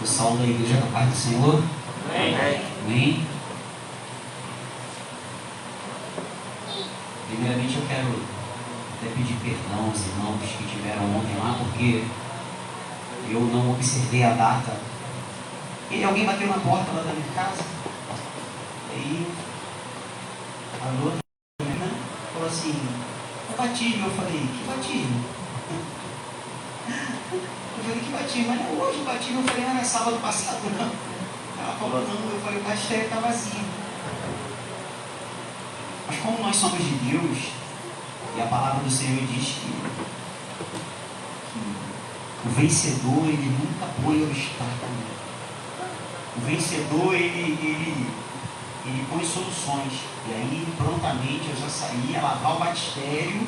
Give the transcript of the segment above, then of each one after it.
Pessoal da Igreja da Paz do Senhor. Amém. Amém. Primeiramente eu quero até pedir perdão aos irmãos que tiveram ontem lá, porque eu não observei a data. E alguém bateu na porta lá da minha casa. Aí, alô, né? falou assim, o batismo. Eu falei, que batismo? Eu falei, que batismo? Mas não é hoje o batismo. Eu falei, não era sábado passado, não. Ela falou, não. Eu falei, o batistério está vazio. Mas como nós somos de Deus, e a palavra do Senhor diz que, que o vencedor, ele nunca põe obstáculo. O vencedor, ele, ele, ele põe soluções. E aí, prontamente, eu já saí a lavar o batistério.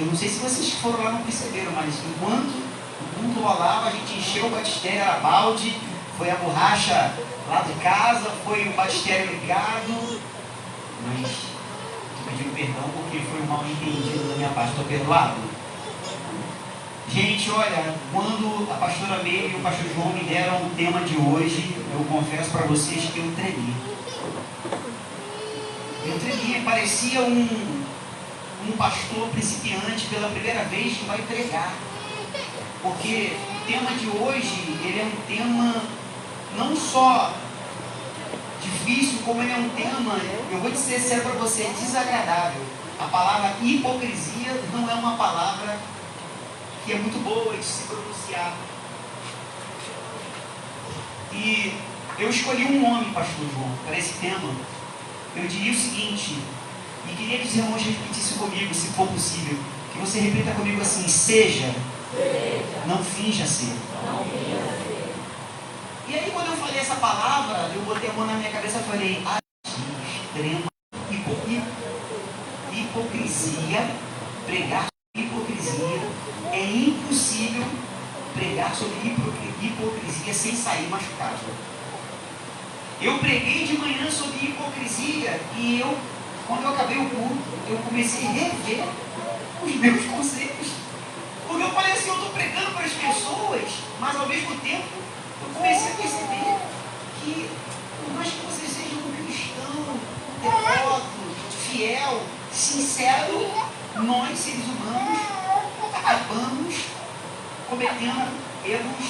Eu não sei se vocês foram lá não perceberam, mas enquanto o mundo rolava, a gente encheu o batistério, era balde, foi a borracha lá de casa, foi o batistério ligado. Mas estou pedindo perdão porque foi um mal entendido da minha parte. Estou perdoado? Gente, olha, quando a pastora Meire e o pastor João me deram o tema de hoje, eu confesso para vocês que eu tremi. Eu tremi, parecia um, um pastor principiante pela primeira vez que vai pregar. Porque o tema de hoje, ele é um tema não só difícil, como ele é um tema, eu vou dizer sério para você, desagradável. A palavra hipocrisia não é uma palavra que é muito boa de se pronunciar. E eu escolhi um nome, pastor João, para esse tema. Eu diria o seguinte, e queria que os irmãos repetissem comigo, se for possível, que você repita comigo assim, seja, não finja ser. E aí quando eu falei essa palavra, eu botei a mão na minha cabeça e falei, ah, extrema hipo, hipocrisia, pregar sobre hipocrisia, é impossível pregar sobre hipocrisia sem sair machucado. Eu preguei de manhã sobre hipocrisia e eu, quando eu acabei o culto, eu comecei a rever os meus conceitos. Porque eu falei assim, eu estou pregando para as pessoas, mas ao mesmo tempo eu comecei a perceber que, por mais que você seja um cristão, devoto, fiel, sincero, nós, seres humanos, acabamos cometendo erros,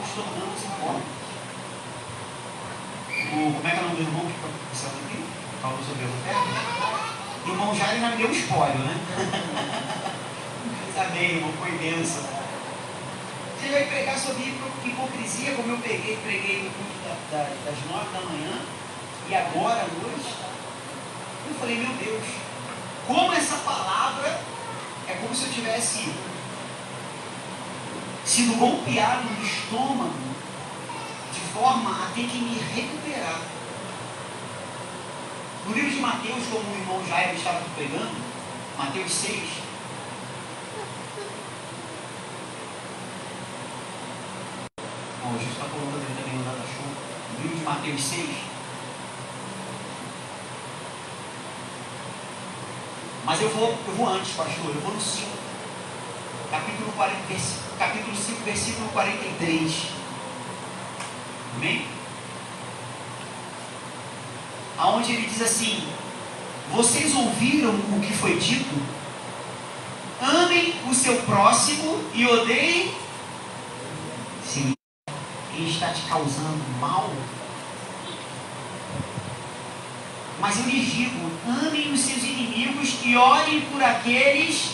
nos tornamos. O, como é que é o nome do irmão que está aqui? Falou sobre o terra? O irmão Jair já me deu um spoiler, né? Amém, irmão, foi benção. Você vai pregar sobre hipocrisia, como eu peguei, preguei no culto da, da, das nove da manhã, e agora à noite, eu falei, meu Deus, como essa palavra é como se eu tivesse sido golpeado no estômago, de forma a ter que me recuperar. No livro de Mateus, como o irmão Jair estava pregando, Mateus 6, Bom, Jesus está falando ali também no Data-Show. No livro de Mateus 6. Mas eu vou, eu vou antes, pastor, eu vou no 5. Capítulo, 40, capítulo 5, versículo 43. Amém? Aonde ele diz assim: Vocês ouviram o que foi dito? Amem o seu próximo e odeiem. Sim está te causando mal. Mas eu lhes digo: amem os seus inimigos e orem por aqueles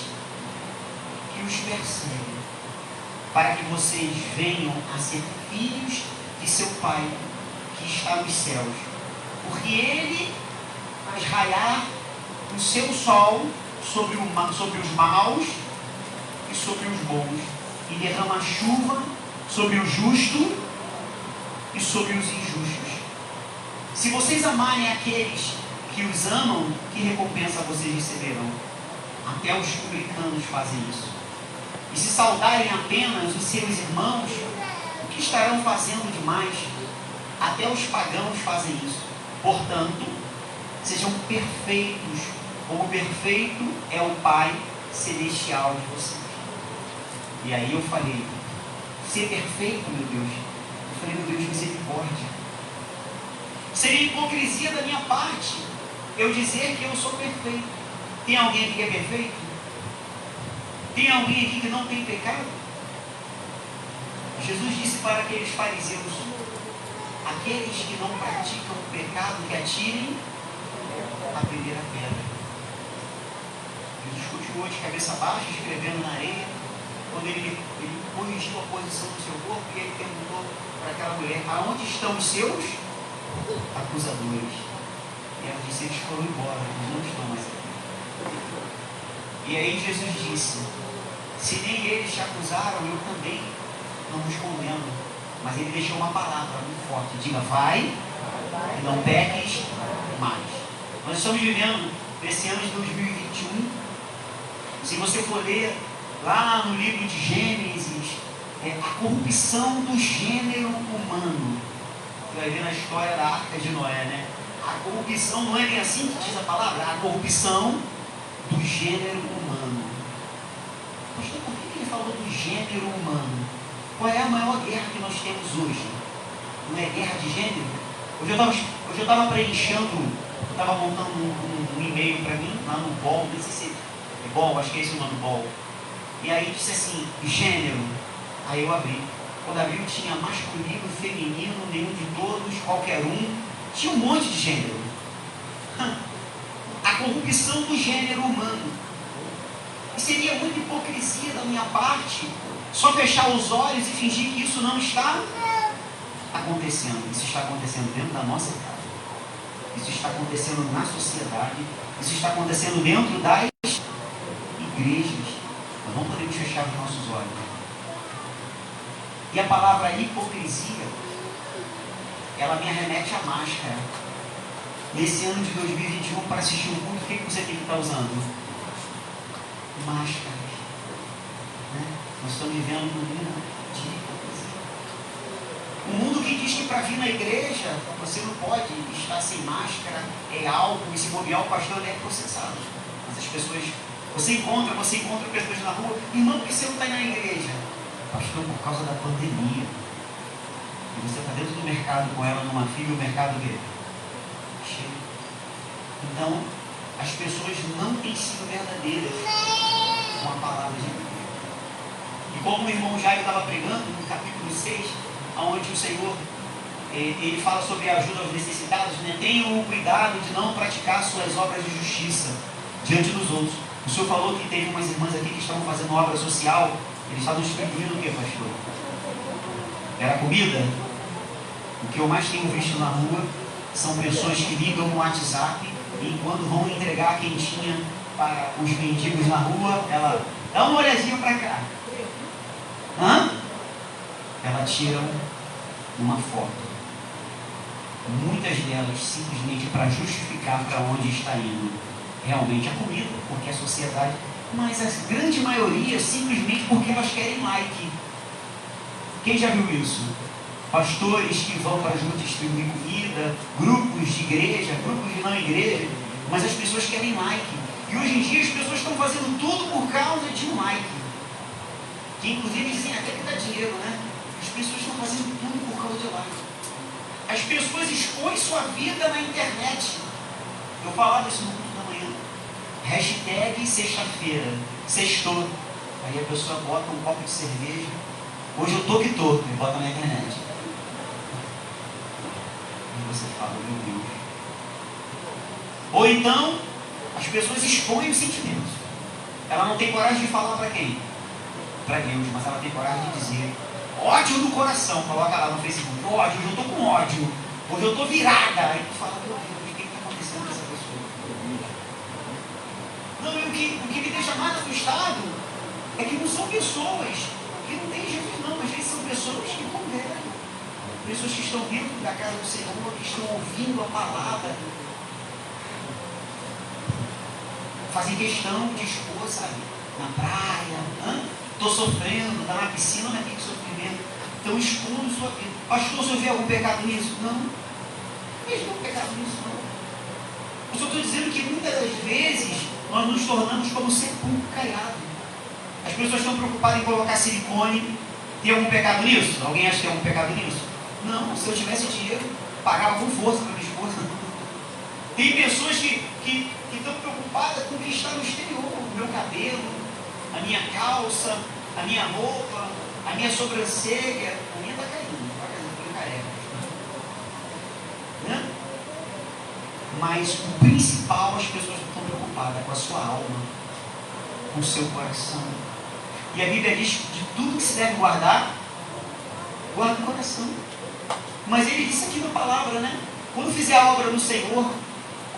que os perseguem, para que vocês venham a ser filhos de seu Pai que está nos céus. Porque Ele faz raiar o seu sol sobre, o, sobre os maus e sobre os bons, e derrama chuva sobre o justo e sobre os injustos. Se vocês amarem aqueles que os amam, que recompensa vocês receberão? Até os publicanos fazem isso. E se saudarem apenas os seus irmãos, o que estarão fazendo demais? Até os pagãos fazem isso. Portanto, sejam perfeitos, como perfeito é o Pai celestial de vocês. E aí eu falei, ser perfeito, meu Deus, Eu falei, meu Deus, misericórdia. Seria hipocrisia da minha parte eu dizer que eu sou perfeito. Tem alguém aqui que é perfeito? Tem alguém aqui que não tem pecado? Jesus disse para aqueles fariseus: aqueles que não praticam o pecado, que atirem a primeira pedra. Jesus continuou de cabeça baixa, escrevendo na areia. Quando ele, ele corrigiu a posição do seu corpo, e ele perguntou para aquela mulher: Aonde estão os seus acusadores? E ela disse: Eles foram embora, eles não estão mais aqui. E aí Jesus disse: Se nem eles te acusaram, eu também não vos condeno. Mas ele deixou uma palavra muito forte: Diga, vai e não peques mais. Nós estamos vivendo nesse ano de 2021. Se você for ler lá no livro de Gênesis, é a corrupção do gênero humano. Você vai ver na história da arca de Noé, né? A corrupção não é nem assim que diz a palavra, a corrupção do gênero humano. Pastor, por que ele falou do gênero humano? Qual é a maior guerra que nós temos hoje? Não é guerra de gênero? Hoje eu estava preenchendo estava montando um, um, um e-mail para mim, lá no BOL, não sei se é BOL, acho que é esse o nome BOL. E aí disse assim, gênero. Aí eu abri. Quando abri tinha masculino, feminino, nenhum de todos, qualquer um. Tinha um monte de gênero. A corrupção do gênero humano. E seria muita hipocrisia da minha parte só fechar os olhos e fingir que isso não está acontecendo. Isso está acontecendo dentro da nossa casa. Isso está acontecendo na sociedade. Isso está acontecendo dentro das igrejas. Nós não podemos fechar os nossos olhos. E a palavra hipocrisia, ela me arremete à máscara. Nesse ano de 2021, para assistir um culto, o que você tem que estar usando? Máscaras. Né? Nós estamos vivendo um mundo o mundo que diz que para vir na igreja você não pode estar sem máscara, é álcool, e se bobear o pastor é processado. Mas as pessoas, você encontra, você encontra pessoas na rua, irmão, por que você não está na igreja? Pastor, por causa da pandemia. E você está dentro do mercado com ela numa fila, o mercado vê. Cheio. Então, as pessoas não têm sido verdadeiras com a palavra de Deus. E como o irmão Jairo estava pregando no capítulo 6, onde o Senhor eh, ele fala sobre a ajuda aos necessitados, né? tenham o cuidado de não praticar suas obras de justiça diante dos outros. O Senhor falou que teve umas irmãs aqui que estavam fazendo obra social, eles estavam distribuindo o que, pastor? Era comida? O que eu mais tenho visto na rua são pessoas que ligam no WhatsApp e enquanto vão entregar quentinha para os mendigos na rua, ela dá uma olhadinha para cá. Hã? elas tiram uma foto. Muitas delas simplesmente para justificar para onde está indo realmente a comida, porque a sociedade. Mas a grande maioria simplesmente porque elas querem like. Quem já viu isso? Pastores que vão para junto distribuir comida, grupos de igreja, grupos de não igreja, mas as pessoas querem like. E hoje em dia as pessoas estão fazendo tudo por causa de um like. Inclusive dizem até que dá dinheiro, né? As pessoas estão fazendo tudo por causa de like. As pessoas expõem sua vida na internet. Eu falava isso no culto da manhã. Hashtag sexta-feira. Sextou. Aí a pessoa bota um copo de cerveja. Hoje eu tô que tô. E bota na internet. E você fala, meu Deus. Ou então, as pessoas expõem os sentimentos. Ela não tem coragem de falar para quem? Para Deus, mas ela tem coragem de dizer Ódio no coração, coloca lá no Facebook, ódio, eu estou com ódio, hoje eu estou virada. Aí tu fala, meu Deus, o que está acontecendo com essa pessoa? Não, e o que, o que me deixa mais assustado é que não são pessoas que não têm Jesus não, mas vezes são pessoas que convertem. Pessoas que estão dentro da casa do Senhor, que estão ouvindo a palavra. Fazem questão de expor, sabe? Na praia, estou sofrendo, está na piscina, não é que sofrer estão expondo sua vida. Pastor, se eu ver algum pecado nisso? Não. Não vejo nenhum pecado nisso, não. Eu só estou dizendo que muitas das vezes nós nos tornamos como sepulcro caiado. As pessoas estão preocupadas em colocar silicone. Tem algum pecado nisso? Alguém acha que tem algum pecado nisso? Não, se eu tivesse dinheiro, pagava com força para minha esposa. Tem pessoas que, que, que estão preocupadas com o que está no exterior, o meu cabelo, a minha calça, a minha roupa, a minha sobrancelha. A minha está caindo, está caindo, careca. Né? Mas o principal, as pessoas estão preocupadas com a sua alma, com o seu coração. E a Bíblia diz de tudo que se deve guardar, guarda o coração. Mas ele disse aqui na palavra, né? Quando fizer a obra no Senhor,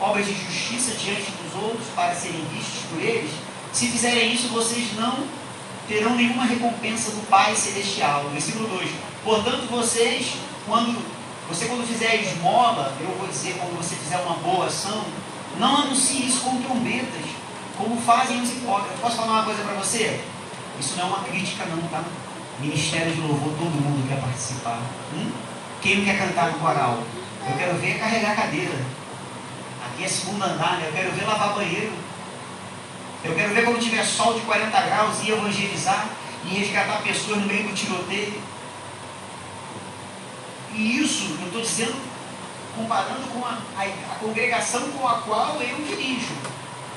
obras de justiça diante dos outros, para serem vistos por eles, se fizerem isso, vocês não terão nenhuma recompensa do Pai Celestial. Versículo 2. Portanto, vocês, quando você quando fizer esmola, eu vou dizer quando você fizer uma boa ação, não anuncie isso com trombetas, como fazem os hipócritas. Posso falar uma coisa para você? Isso não é uma crítica não, tá? Ministério de louvor, todo mundo quer participar. Hum? Quem não quer cantar no coral? Eu quero ver carregar cadeira. Aqui é segundo andar, né? Eu quero ver lavar banheiro. Eu quero ver quando tiver sol de 40 graus e evangelizar e resgatar pessoas no meio do tiroteio. E isso eu estou dizendo, comparando com a, a, a, congregação com a qual eu dirijo.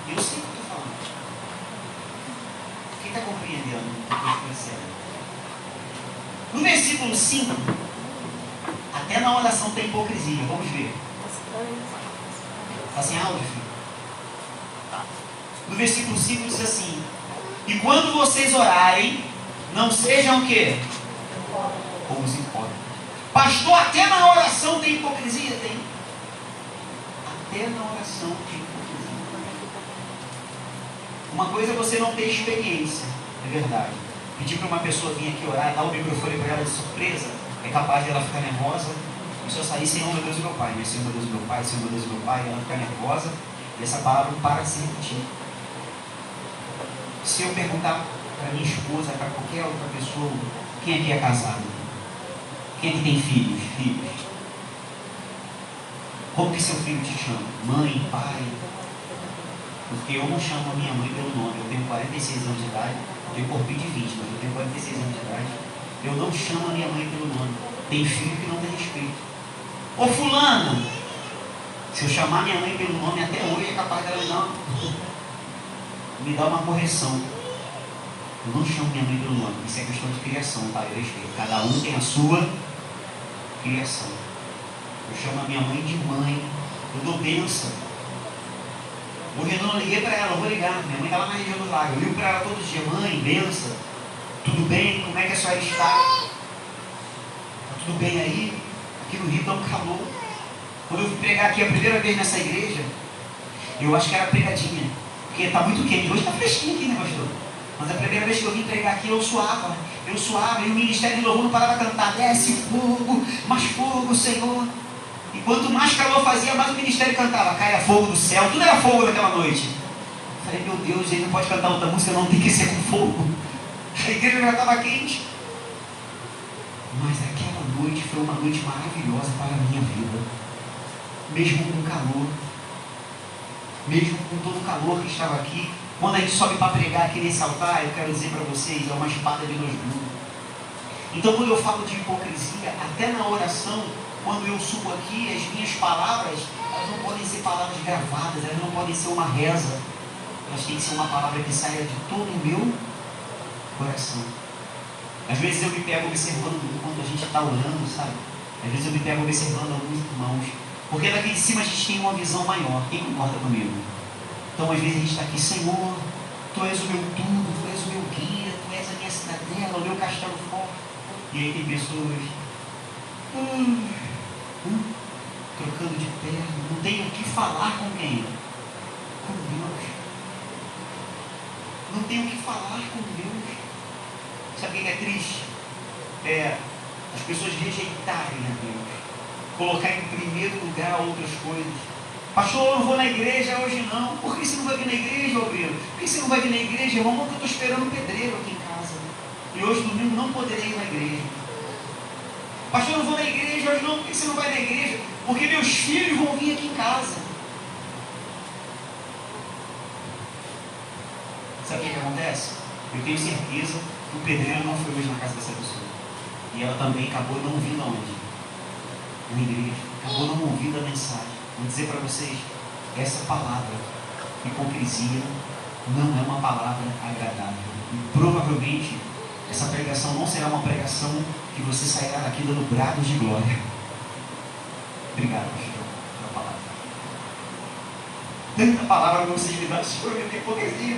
Eu sei o que estou falando. Quem está compreendendo? No versículo 5, até na oração tem hipocrisia. Vamos ver. Sem áudio, filho? No versículo 5 diz assim: E quando vocês orarem, não sejam o quê? Como os hipócritas. Pastor, até na oração tem hipocrisia? Tem. Até na oração tem hipocrisia. Uma coisa é você não ter experiência, é verdade. Pedir para uma pessoa vir aqui orar, dar o microfone para ela de surpresa, é capaz de ela ficar nervosa. Se eu sair, Senhor meu Deus meu Pai, né? Senhor meu Deus meu Pai, Senhor meu Deus meu Pai, ela fica nervosa e essa palavra para de se repetir. Se eu perguntar para minha esposa, para qualquer outra pessoa, quem aqui é casado? Quem aqui tem filhos? Filhos. Como que seu filho te chama? Mãe, pai? Porque eu não chamo a minha mãe pelo nome. Eu tenho 46 anos de idade, eu tenho corpinho de 20, mas eu tenho 46 anos de idade. Eu não chamo a minha mãe pelo nome. Tem filho que não tem respeito. Ô fulano, se eu chamar minha mãe pelo nome até hoje é capaz dela não me dar uma correção. Eu não chamo minha mãe pelo nome. Isso é questão de criação, tá? Eu respeito. Cada um tem a sua criação. Eu chamo a minha mãe de mãe. Eu dou bênção. Hoje eu não liguei para ela, eu vou ligar. Minha mãe está lá na região do lago. Eu ligo para ela todos os dias. Mãe, benção. Tudo bem? Como é que a senhora está? Está tudo bem aí? Aqui no Rio está um calor. Quando eu fui pregar aqui a primeira vez nessa igreja, eu acho que era pregadinha. Porque está muito quente. Hoje está fresquinho aqui, né, pastor? Mas a primeira vez que eu vim pregar aqui, eu suava. Eu suava. E o ministério de louvor não parava de cantar. Desce fogo, mais fogo, Senhor. E quanto mais calor fazia, mais o ministério cantava. Caia fogo do céu. Tudo era fogo naquela noite. Eu falei, meu Deus, ele não pode cantar outra música, não tem que ser com fogo. A igreja já estava quente. Mas aquela noite foi uma noite maravilhosa para a minha vida. Mesmo com calor. Mesmo com todo o calor que estava aqui. Quando a gente sobe para pregar aqui nesse altar, eu quero dizer para vocês, é uma espada de dois gumes. Então, quando eu falo de hipocrisia, até na oração, quando eu subo aqui, as minhas palavras, elas não podem ser palavras gravadas, elas não podem ser uma reza. Elas têm que ser uma palavra que saia de todo o meu coração. Às vezes eu me pego observando enquanto a gente está orando, sabe? Às vezes eu me pego observando alguns irmãos. Porque daqui de cima a gente tem uma visão maior. Quem concorda comigo? Então às vezes a gente está aqui, Senhor, Tu és o meu tudo, Tu és o meu guia, Tu és a minha cidadela, o meu castelo forte. E aí tem pessoas hum, hum, trocando de perna, não tem o que falar com quem? Com Deus. Não tem o que falar com Deus. Sabe o que é triste? É as pessoas rejeitarem a Deus, colocar em primeiro lugar outras coisas. Pastor, eu não vou na igreja hoje não. Por que você não vai vir na igreja, obreiro? Por que você não vai vir na igreja, irmão? Porque eu estou esperando um pedreiro aqui em casa. E hoje, domingo, não poderei ir na igreja. Pastor, eu não vou na igreja hoje não. Por que você não vai na igreja? Porque meus filhos vão vir aqui em casa. Sabe o que, que acontece? Eu tenho certeza o pedreiro não foi hoje na casa dessa pessoa. E ela também acabou não vindo aonde? Na igreja, acabou não ouvindo a mensagem. Vou dizer para vocês, essa palavra, hipocrisia, não é uma palavra agradável. E provavelmente essa pregação não será uma pregação que você sairá daqui dando brados de glória. Obrigado, Senhor, pela palavra. Tanta palavra que vocês me dão sobre a hipocrisia.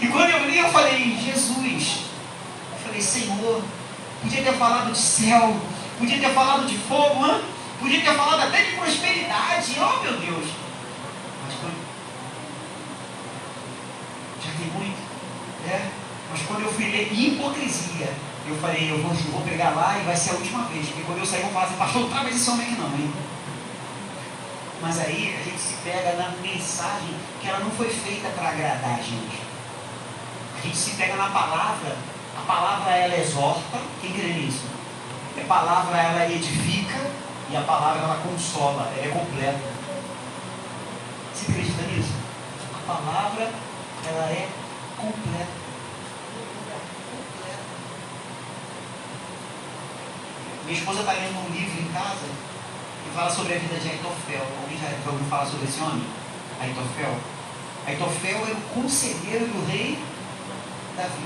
E quando eu li, eu falei, Jesus, eu falei, Senhor, podia ter falado de céu, podia ter falado de fogo, hein? podia ter falado até de prosperidade, oh meu Deus. Mas quando. Já tem muito, né? Mas quando eu fui ler hipocrisia, eu falei, eu vou, vou pegar lá e vai ser a última vez, porque quando eu sair, eu vou falar assim, pastor, não esse homem aqui não, hein? Mas aí a gente se pega na mensagem que ela não foi feita para agradar a gente. A gente se pega na palavra, a palavra ela exorta, quem crê nisso? A palavra ela edifica e a palavra ela consola, ela é completa. Você acredita nisso? A palavra ela é completa. Minha esposa está lendo um livro em casa que fala sobre a vida de Aitofel. Alguém já ouviu falar sobre esse homem? Aitofel. Aitofel era o conselheiro do rei Davi.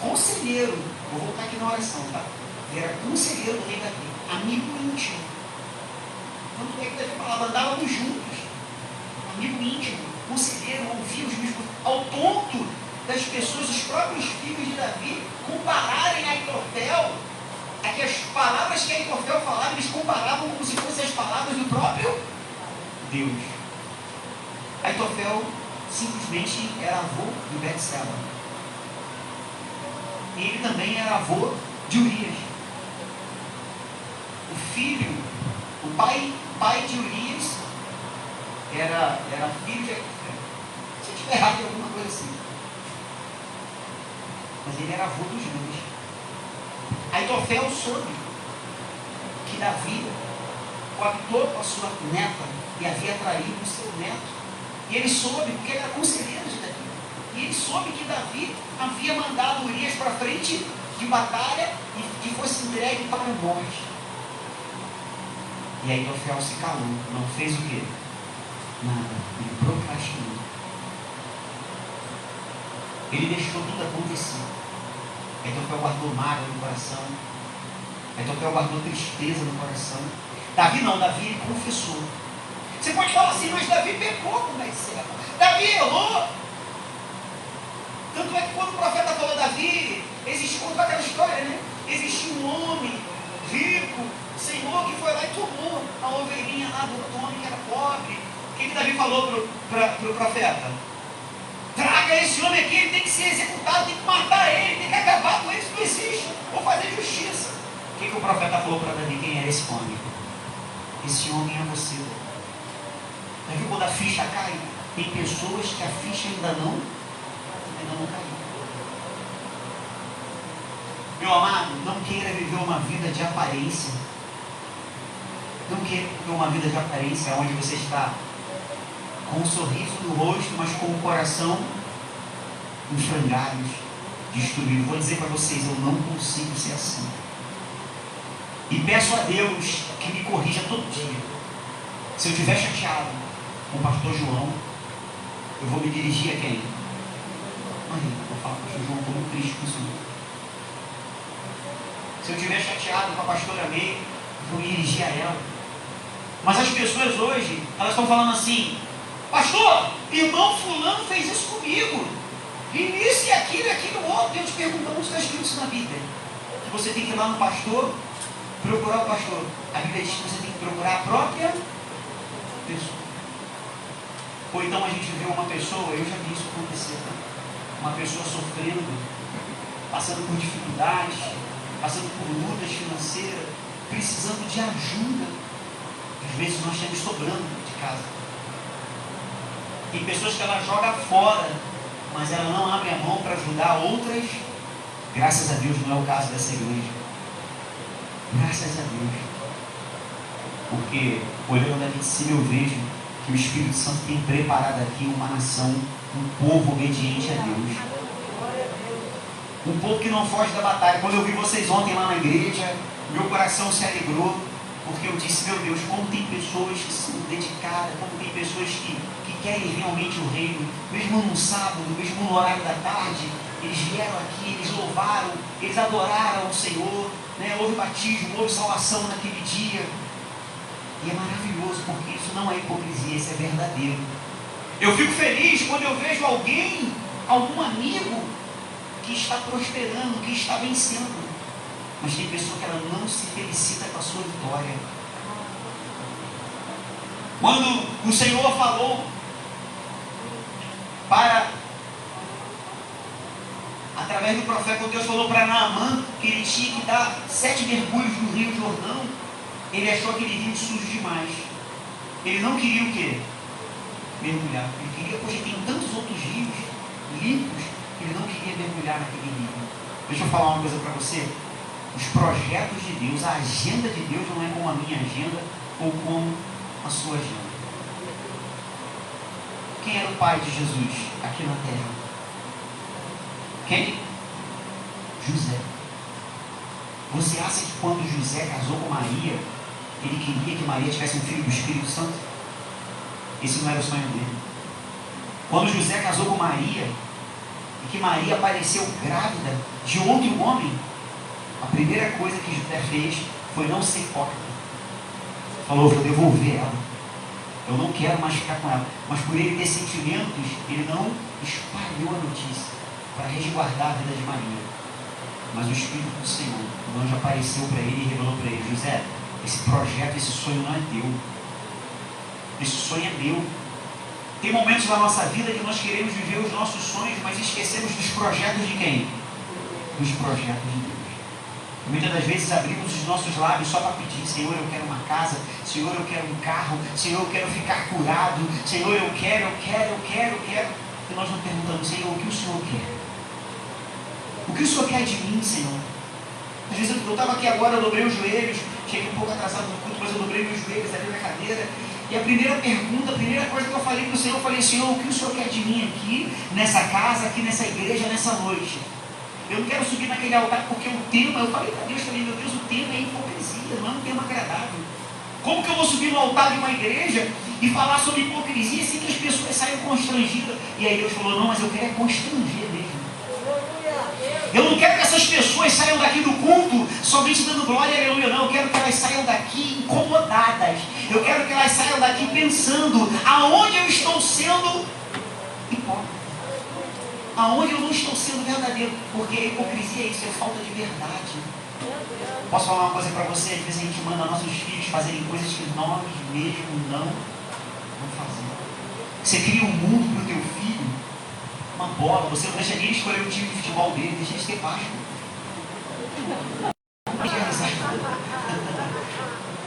Conselheiro. Vou voltar aqui na oração, tá? Era conselheiro do rei Davi. Amigo íntimo. Tanto é que Davi falava, andávamos juntos. Amigo íntimo. Conselheiro, ouvia os mesmos. Ao ponto das pessoas, os próprios filhos de Davi, compararem Aitofel é que as palavras que Aitofel falava, eles comparavam como se fossem as palavras do próprio Deus. Aitofel simplesmente era avô de Betseba. Ele também era avô de Urias. O filho, o pai, pai de Urias era, era filho de. Se eu estiver errado em alguma coisa assim. Mas ele era avô dos dois. Aitofel soube que Davi coabitou com a sua neta e havia traído o seu neto. E ele soube, porque ele era conselheiro de Davi. E ele soube que Davi havia mandado Urias para frente de batalha e que fosse entregue para a morte. E Aitofel se calou, não fez o quê? Nada. Ele procrastinou. Ele deixou tudo acontecer. Aitofel guardou mágoa no coração. Aitofel guardou tristeza no coração. Davi não, Davi ele confessou. Você pode falar assim, mas Davi pecou com Betseba. Davi errou. Tanto é que quando o profeta falou Davi, existe, contou aquela história, né? Existia um homem rico, senhor, que foi lá e tomou a ovelhinha lá do homem que era pobre. O que, que Davi falou para o pro profeta? Traga esse homem aqui, ele tem que ser executado, tem que matar ele, tem que acabar com ele, não existe. Vou fazer justiça. O que, que o profeta falou para Davi? Quem era esse homem? Esse homem é você. Viu quando a ficha cai? Tem pessoas que a ficha ainda não, ainda não caiu. Meu amado, não queira viver uma vida de aparência. Queira viver uma vida de aparência onde você está com um sorriso no rosto, mas com o coração em frangalhos, destruído. Vou dizer para vocês, eu não consigo ser assim. E peço a Deus que me corrija todo dia. Se eu estiver chateado com o pastor João, eu vou me dirigir a quem? Maria, vou falar com o pastor João como Cristo com o Senhor. Se eu estiver chateado com a pastora May, eu vou me dirigir a ela. Mas as pessoas hoje, elas estão falando assim, Pastor, irmão fulano fez isso comigo. E isso e aquilo e aquilo outro. Eu te pergunto, onde está escrito isso na Bíblia? Que você tem que ir lá no pastor, procurar o pastor. A Bíblia diz que você tem que procurar a própria pessoa. Ou então a gente vê uma pessoa, eu já vi isso acontecer, tá? uma pessoa sofrendo, passando por dificuldades, passando por lutas financeiras, precisando de ajuda. Às vezes nós temos sobrando de casa. Tem pessoas que ela joga fora, mas ela não abre a mão para ajudar outras. Graças a Deus não é o caso dessa igreja. Graças a Deus. Porque olhando daqui de cima eu vejo que o Espírito Santo tem preparado aqui uma nação, um povo obediente a Deus. Um povo que não foge da batalha. Quando eu vi vocês ontem lá na igreja, meu coração se alegrou. Porque eu disse, meu Deus, como tem pessoas que são dedicadas, como tem pessoas que, que querem realmente o reino, mesmo num sábado, mesmo no horário da tarde, eles vieram aqui, eles louvaram, eles adoraram o Senhor, né? houve batismo, houve salvação naquele dia. E é maravilhoso, porque isso não é hipocrisia, isso é verdadeiro. Eu fico feliz quando eu vejo alguém, algum amigo, que está prosperando, que está vencendo. Mas tem pessoa que ela não se felicita com a sua vitória. Quando o Senhor falou para, através do profeta, Deus falou para Naamã que ele tinha que dar sete mergulhos no rio Jordão, ele achou aquele rio sujo demais. Ele não queria o quê? Mergulhar. Ele queria, pois tem tantos outros rios limpos, ele não queria mergulhar naquele rio. Deixa eu falar uma coisa para você. Os projetos de Deus, a agenda de Deus não é como a minha agenda ou como a sua agenda. Quem era o pai de Jesus aqui na terra? Quem? José. Você acha que quando José casou com Maria, ele queria que Maria tivesse um filho do Espírito Santo? Esse não era o sonho dele. Quando José casou com Maria, e que Maria apareceu grávida de outro homem, a primeira coisa que José fez foi não ser hipócrita. Falou, vou devolver ela. Eu não quero mais ficar com ela. Mas por ele ter sentimentos, ele não espalhou a notícia para resguardar a vida de Maria. Mas o Espírito do Senhor, o anjo apareceu para ele e revelou para ele, José, esse projeto, esse sonho não é teu. Esse sonho é meu. Tem momentos na nossa vida que nós queremos viver os nossos sonhos, mas esquecemos dos projetos de quem? Dos projetos de Deus. Muitas das vezes abrimos os nossos lábios só para pedir, Senhor, eu quero uma casa, Senhor, eu quero um carro, Senhor, eu quero ficar curado, Senhor, eu quero, eu quero, eu quero, eu quero. E nós não perguntamos, Senhor, o que o Senhor quer? O que o Senhor quer de mim, Senhor? Às vezes eu estava aqui agora, eu dobrei os joelhos, cheguei um pouco atrasado no culto, mas eu dobrei meus joelhos ali na cadeira. E a primeira pergunta, a primeira coisa que eu falei para o Senhor, eu falei, Senhor, o que o Senhor quer de mim aqui, nessa casa, aqui nessa igreja, nessa noite? Eu não quero subir naquele altar porque o tema, eu falei para Deus, falei, meu Deus, o tema é hipocrisia, não é um tema agradável. Como que eu vou subir no altar de uma igreja e falar sobre hipocrisia sem que as pessoas saiam constrangidas? E aí Deus falou, não, mas eu quero é constranger mesmo. Eu não quero que essas pessoas saiam daqui do culto somente dando glória, aleluia, não. Eu quero que elas saiam daqui incomodadas. Eu quero que elas saiam daqui pensando aonde eu estou sendo hipócrita aonde eu não estou sendo verdadeiro, porque hipocrisia é isso, é falta de verdade. Posso falar uma coisa para você? Às vezes a gente manda nossos filhos fazerem coisas que nós mesmos não vamos fazer. Você cria um mundo para o teu filho, uma bola, você não deixa nem escolher o time de futebol dele, deixa ele ser baixo.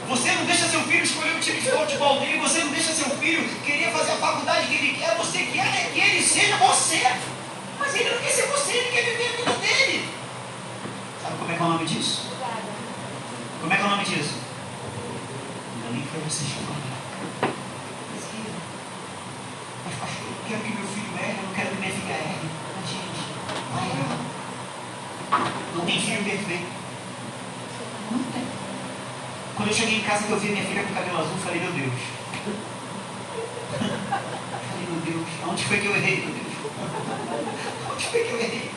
Você não deixa seu filho escolher o time de futebol dele, você não deixa seu filho querer fazer a faculdade que ele quer, você quer que ele seja você. Mas ele não quer ser você, ele quer viver a vida dele. Sabe como é que é o nome disso? Como é que é o nome disso? Ainda nem foi você chamar. Mas pastor, eu quero que meu filho erre, eu não quero que minha filha erre. Mas gente, vai errar. Não tem filho perfeito. Quando eu cheguei em casa que eu vi minha filha com cabelo azul, falei, meu Deus. falei, meu Deus, onde foi que eu errei, meu Deus? Que?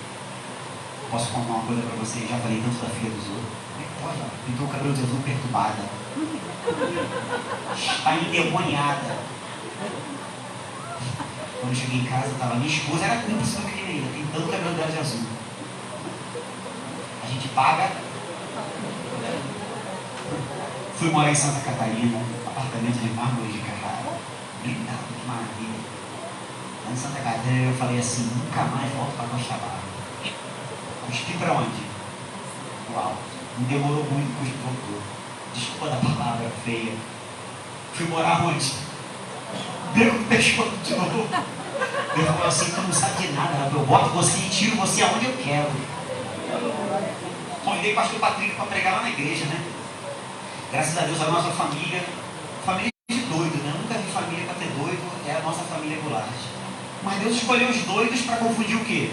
Posso contar uma coisa para você? Já falei tanto da filha dos outros. Olha, pintou o cabelo de azul perturbada. Está endemoniada. Quando eu cheguei em casa, estava minha esposa, era cúmplice da menina ainda, pintando o cabelo dela de azul. A gente paga. Fui morar em Santa Catarina, apartamento de mármore de Carrara. Blindado, que maravilha. Lá em Santa Catarina eu falei assim, nunca mais volto para Costa Barra. Cuspi para onde? Uau, não demorou muito, cuspi voltou. Desculpa da palavra feia. Fui morar onde? Beco do pescoço de novo. Ele falou assim, tu não sabe de nada, eu boto você e tiro você aonde eu quero. Convidei o pastor Patrick para pregar lá na igreja, né? Graças a Deus a nossa família, família de doido, né? Nunca vi família para ter doido, é a nossa família Goulart. Mas Deus escolheu os doidos para confundir o quê?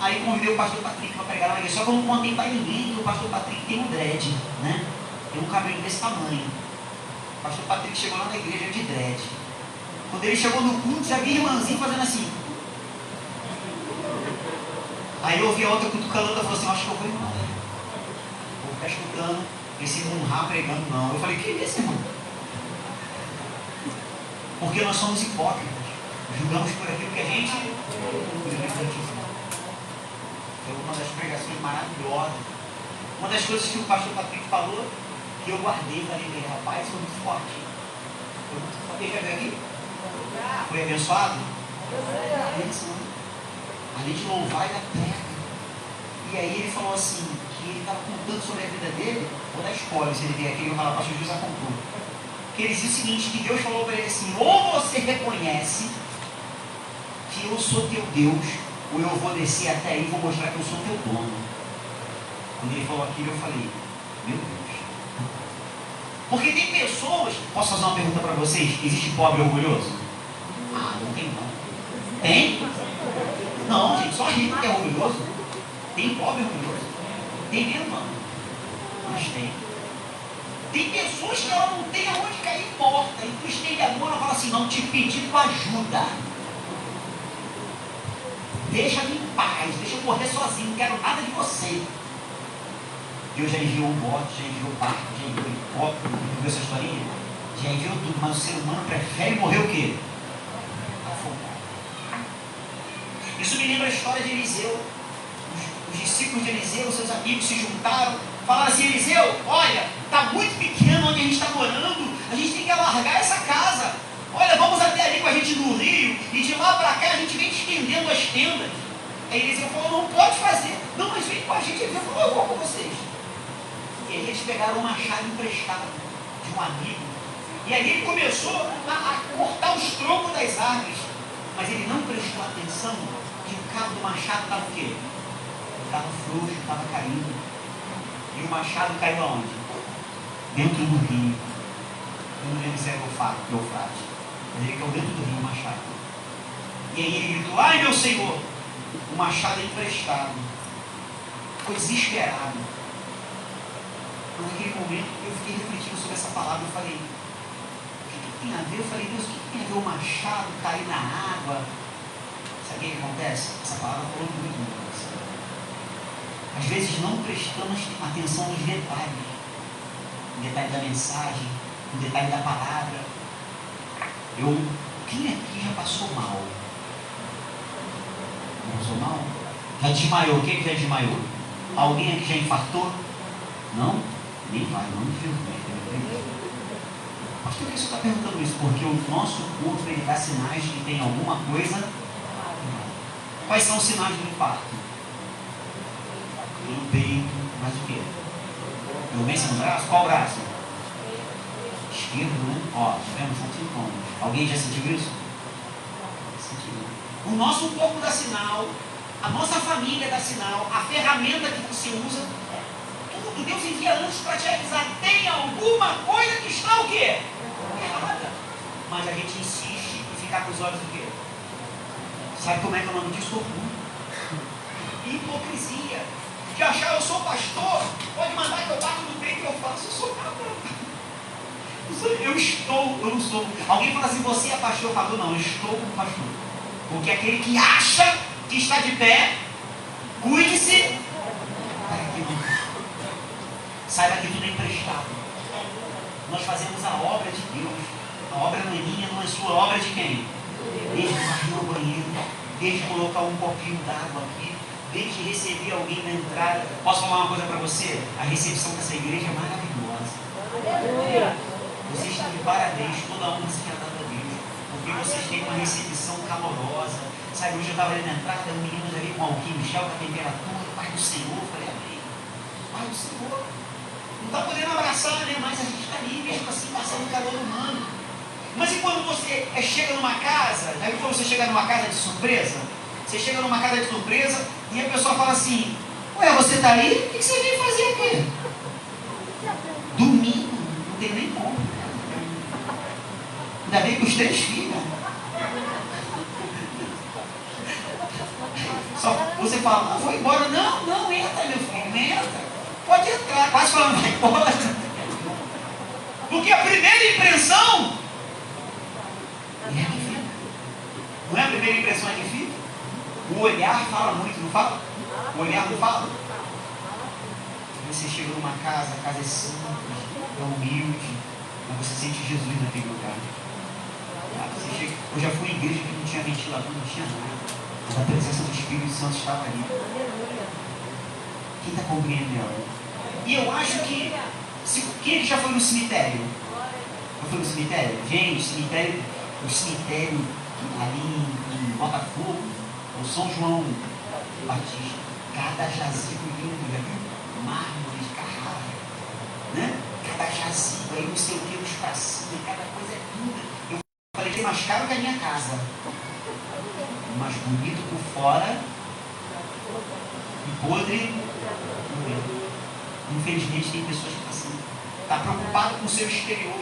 Aí convidei o pastor Patrick para pregar na igreja. Só que eu não contei para ninguém que o pastor Patrick tem um dread, né? Tem um cabelo desse tamanho. O pastor Patrick chegou lá na igreja de dread. Quando ele chegou no culto, já vi irmãzinho fazendo assim. Aí eu ouvi a outra cutucando, falou assim, acho que eu vou embora. Vou ficar escutando esse munhá pregando, não. Eu falei, que é isso, irmão? Porque nós somos hipócritas. Julgamos por aquilo que a gente Foi uma das pregações maravilhosas. Uma das coisas que o pastor Patrick falou, que eu guardei, falei, rapaz, foi muito forte. Foi muito forte. Quem já veio aqui? Foi abençoado? Além de louvar e da terra. E aí ele falou assim, que ele estava contando sobre a vida dele, vou dar spoiler se ele vier aqui, eu vou falar, pastor José contou. Que ele disse o seguinte, que Deus falou para ele assim, ou você reconhece eu sou teu Deus, ou eu vou descer até aí e vou mostrar que eu sou teu dono. Quando ele falou aquilo, eu falei, meu Deus. Porque tem pessoas, posso fazer uma pergunta para vocês? Existe pobre orgulhoso? Ah, não tem não. Tem? Não, gente, só rico que é orgulhoso. Tem pobre orgulhoso. Tem mesmo, mano. Mas tem. Tem pessoas que ela não tem aonde cair morta. E tu estende a mão, ela fala assim, não, te pedi tua ajuda. Deixa-me em paz, deixa eu correr sozinho, não quero nada de você. Deus já enviou o bote, já enviou o barco, já enviou o helicóptero, viu essa historinha? Já enviou tudo, mas o ser humano prefere morrer o quê? Isso me lembra a história de Eliseu. Os, os discípulos de Eliseu, seus amigos se juntaram, falaram assim, Eliseu, olha, está muito pequeno onde a gente está morando, a gente tem que alargar essa casa. Olha, vamos até ali com a gente no rio, e de lá para cá a gente vem estendendo as tendas. Aí Eliseu falou, não pode fazer. Não, mas vem com a gente. Ele falou, eu vou com vocês. E aí eles pegaram uma chave emprestada de um amigo. E aí ele começou a, a cortar os troncos das árvores. Mas ele não prestou atenção que o cabo do machado estava o quê? Estava frouxo, estava caindo. E o machado caiu aonde? Dentro do rio. Era o Eufrates. Ele caiu dentro do rio, machado. E aí ele gritou, ai meu Senhor! O machado é emprestado. Ficou desesperado. Naquele momento eu fiquei refletindo sobre essa palavra. Eu falei, o que, que tem a ver? Eu falei, Deus, o que, que tem a ver o machado cair na água? Sabe o que acontece? Essa palavra falou muito no. Às vezes não prestamos atenção nos detalhes. No detalhe da mensagem, no detalhe da palavra. Eu, quem aqui já passou mal? Não passou mal? Já desmaiou? Quem já desmaiou? Alguém aqui já infartou? Não? Nem vai, não de Jesus. Pastor, por que você está perguntando isso? Porque o nosso corpo ele dá sinais de que tem alguma coisa Quais são os sinais do infarto? No peito, mais o quê? No braço? Qual braço? Esquerdo, né? Ó, tivemos são sintomas. Alguém já sentiu isso? Sentiu. O nosso corpo dá sinal, a nossa família dá sinal, a ferramenta que você usa, tudo Deus envia antes para te avisar. Tem alguma coisa que está o quê? Errada. Mas a gente insiste em ficar com os olhos do quê? Sabe como é que é o nome disso? Hipocrisia. De achar eu sou pastor, pode mandar que eu bato no peito e eu faço, eu sou nada. Eu estou, eu não sou. Alguém fala assim, você é pastor? Eu falo, não, eu estou como pastor. Porque aquele que acha que está de pé, cuide-se Saiba que tudo é emprestado. Nós fazemos a obra de Deus. A obra não é minha, não é sua. A obra de quem? desde varrer o banheiro, desde colocar um copinho d'água aqui, desde receber alguém na entrada. Posso falar uma coisa para você? A recepção dessa igreja é maravilhosa. Vocês estão de parabéns, toda a honra seja dada a Deus, porque vocês têm uma recepção calorosa. Sabe, hoje eu estava ali na entrada, um menino ali com alquim, Michel, com a temperatura, Pai do Senhor, falei, amém. Pai do Senhor. Não está podendo abraçar, né? Mas a gente está ali, mesmo assim, passando calor humano. Mas e quando você é, chega numa casa, aí quando você chega numa casa de surpresa? Você chega numa casa de surpresa e a pessoa fala assim, ué, você está aí? O que você veio fazer aqui? Domingo, não tem nem como. Ainda bem com os três filhos. Só você fala, ah, vou embora. Não, não, entra, meu filho, entra. Pode entrar. Quase falando, vai embora. Porque a primeira impressão é que fica. Não é a primeira impressão é que fica? O olhar fala muito, não fala? O olhar não fala? Você chega numa casa, a casa é simples, é humilde, mas você sente Jesus naquele lugar. Eu já fui em igreja que não tinha ventilador, não tinha nada. Mas a presença do Espírito Santo estava ali. Quem está compreendendo? E eu acho que. Se, quem já foi no cemitério? Já foi no cemitério? Gente, cemitério, o cemitério ali em, Botafogo, o São João Batista, cada jazigo lindo, já viu? Mármore de Carrara, né? Cada jazigo aí, não sei o que, nos pracinhos, cada coisa é linda. Eu falei que é mais caro que a minha casa. Mas bonito por fora e podre por dentro. Infelizmente tem pessoas que estão assim. Está preocupado com o seu exterior.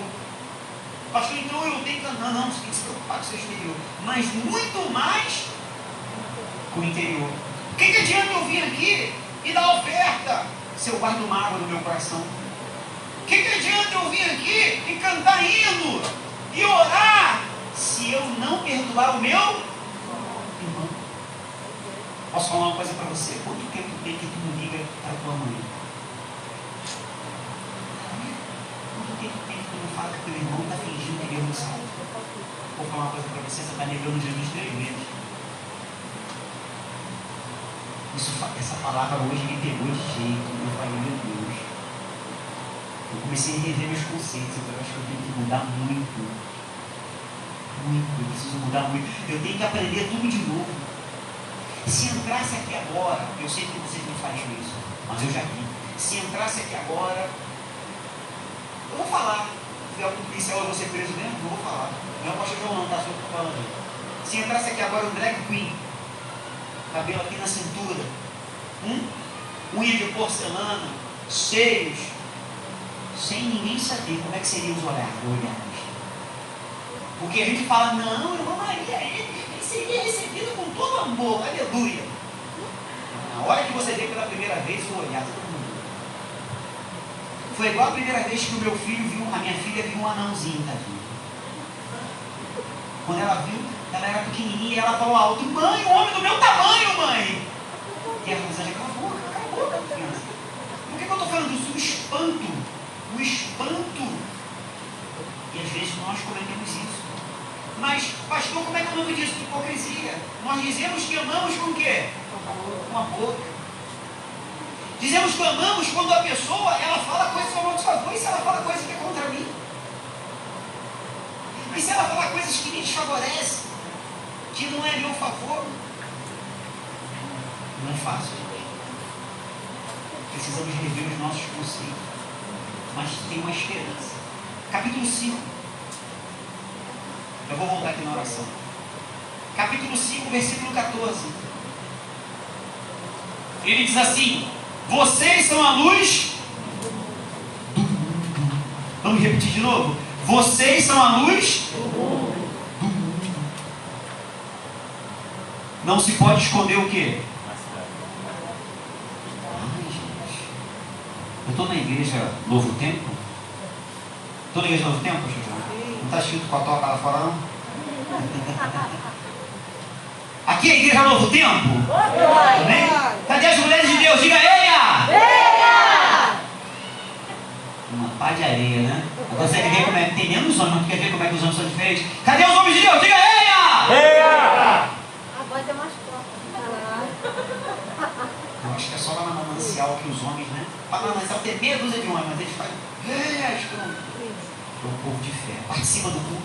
Pastor, então eu tenho que. Não, não, você tem que se preocupar com o seu exterior. Mas muito mais com o interior. O que, que adianta eu vir aqui e dar oferta se eu guardo mágoa no meu coração? O que, que adianta eu vir aqui e cantar hino e orar se eu não perdoar o meu irmão? Posso falar uma coisa para você? Quanto tempo tem que tu não liga para tua mãe? Quanto tempo tem que tu não fala que teu irmão está fingindo que Deus não sabe? Vou falar uma coisa para você, você está negando Jesus três vezes. Isso, essa palavra hoje me pegou de jeito. Eu falei, meu Deus. Eu comecei a rever meus conceitos. Eu acho que eu tenho que mudar muito. Muito. Eu preciso mudar muito. Eu tenho que aprender tudo de novo. Se entrasse aqui agora, eu sei que vocês não fazem isso, mas eu já vi. Se entrasse aqui agora, eu vou falar. Se algum policial eu vou ser preso mesmo, não vou falar. Não é o pastor João não, tá? Só falando. Se entrasse aqui agora um drag queen, cabelo aqui na cintura, hum? unha de porcelana, seios, sem ninguém saber como é que seriam os olhares. olhares. Porque a gente fala, não, irmã Maria, ele, ele seria recebido com todo amor, aleluia. Na hora que você vê pela primeira vez o olhar, todo mundo. Foi igual a primeira vez que o meu filho viu, a minha filha viu um anãozinho, tadinho. Quando ela viu, ela era pequenininha e ela falou alto, mãe, o homem do meu tamanho, mãe. E a Rosângela acabou, acabou com a criança. Por que, que eu estou falando isso? O espanto. O espanto. E às vezes nós cometemos isso. Mas, pastor, como é que eu nome disso? Hipocrisia. Nós dizemos que amamos com o quê? Com a boca. Dizemos que amamos quando a pessoa ela fala coisas a nosso favor e se ela fala coisas que é contra mim. Mas se ela falar coisas que me desfavorecem, que não é meu favor, não é gente. Precisamos rever os nossos conceitos. Mas tem uma esperança. Capítulo 5. Eu vou voltar aqui na oração. Capítulo 5, versículo 14. Ele diz assim: Vocês são a luz do mundo. Vamos repetir de novo? Vocês são a luz do mundo. Não se pode esconder o quê? Eu estou na igreja Novo Tempo? Estou na igreja Novo Tempo? Não está escrito com a toca lá fora, não? Aqui é a igreja Novo Tempo? Amém? Cadê as mulheres de Deus? Diga eia! Eia! Uma pá de areia, né? Consegue ver como é que tem menos homens, mas quer ver como é que os homens são diferentes? Cadê os homens de Deus? Diga eia! Eia! A voz é mais forte. Eu acho que é só lá na manancial que os homens, né? Na manancial tem meia dúzia de homens, mas eles fazem. Estão. É um povo de fé. Participa do culto.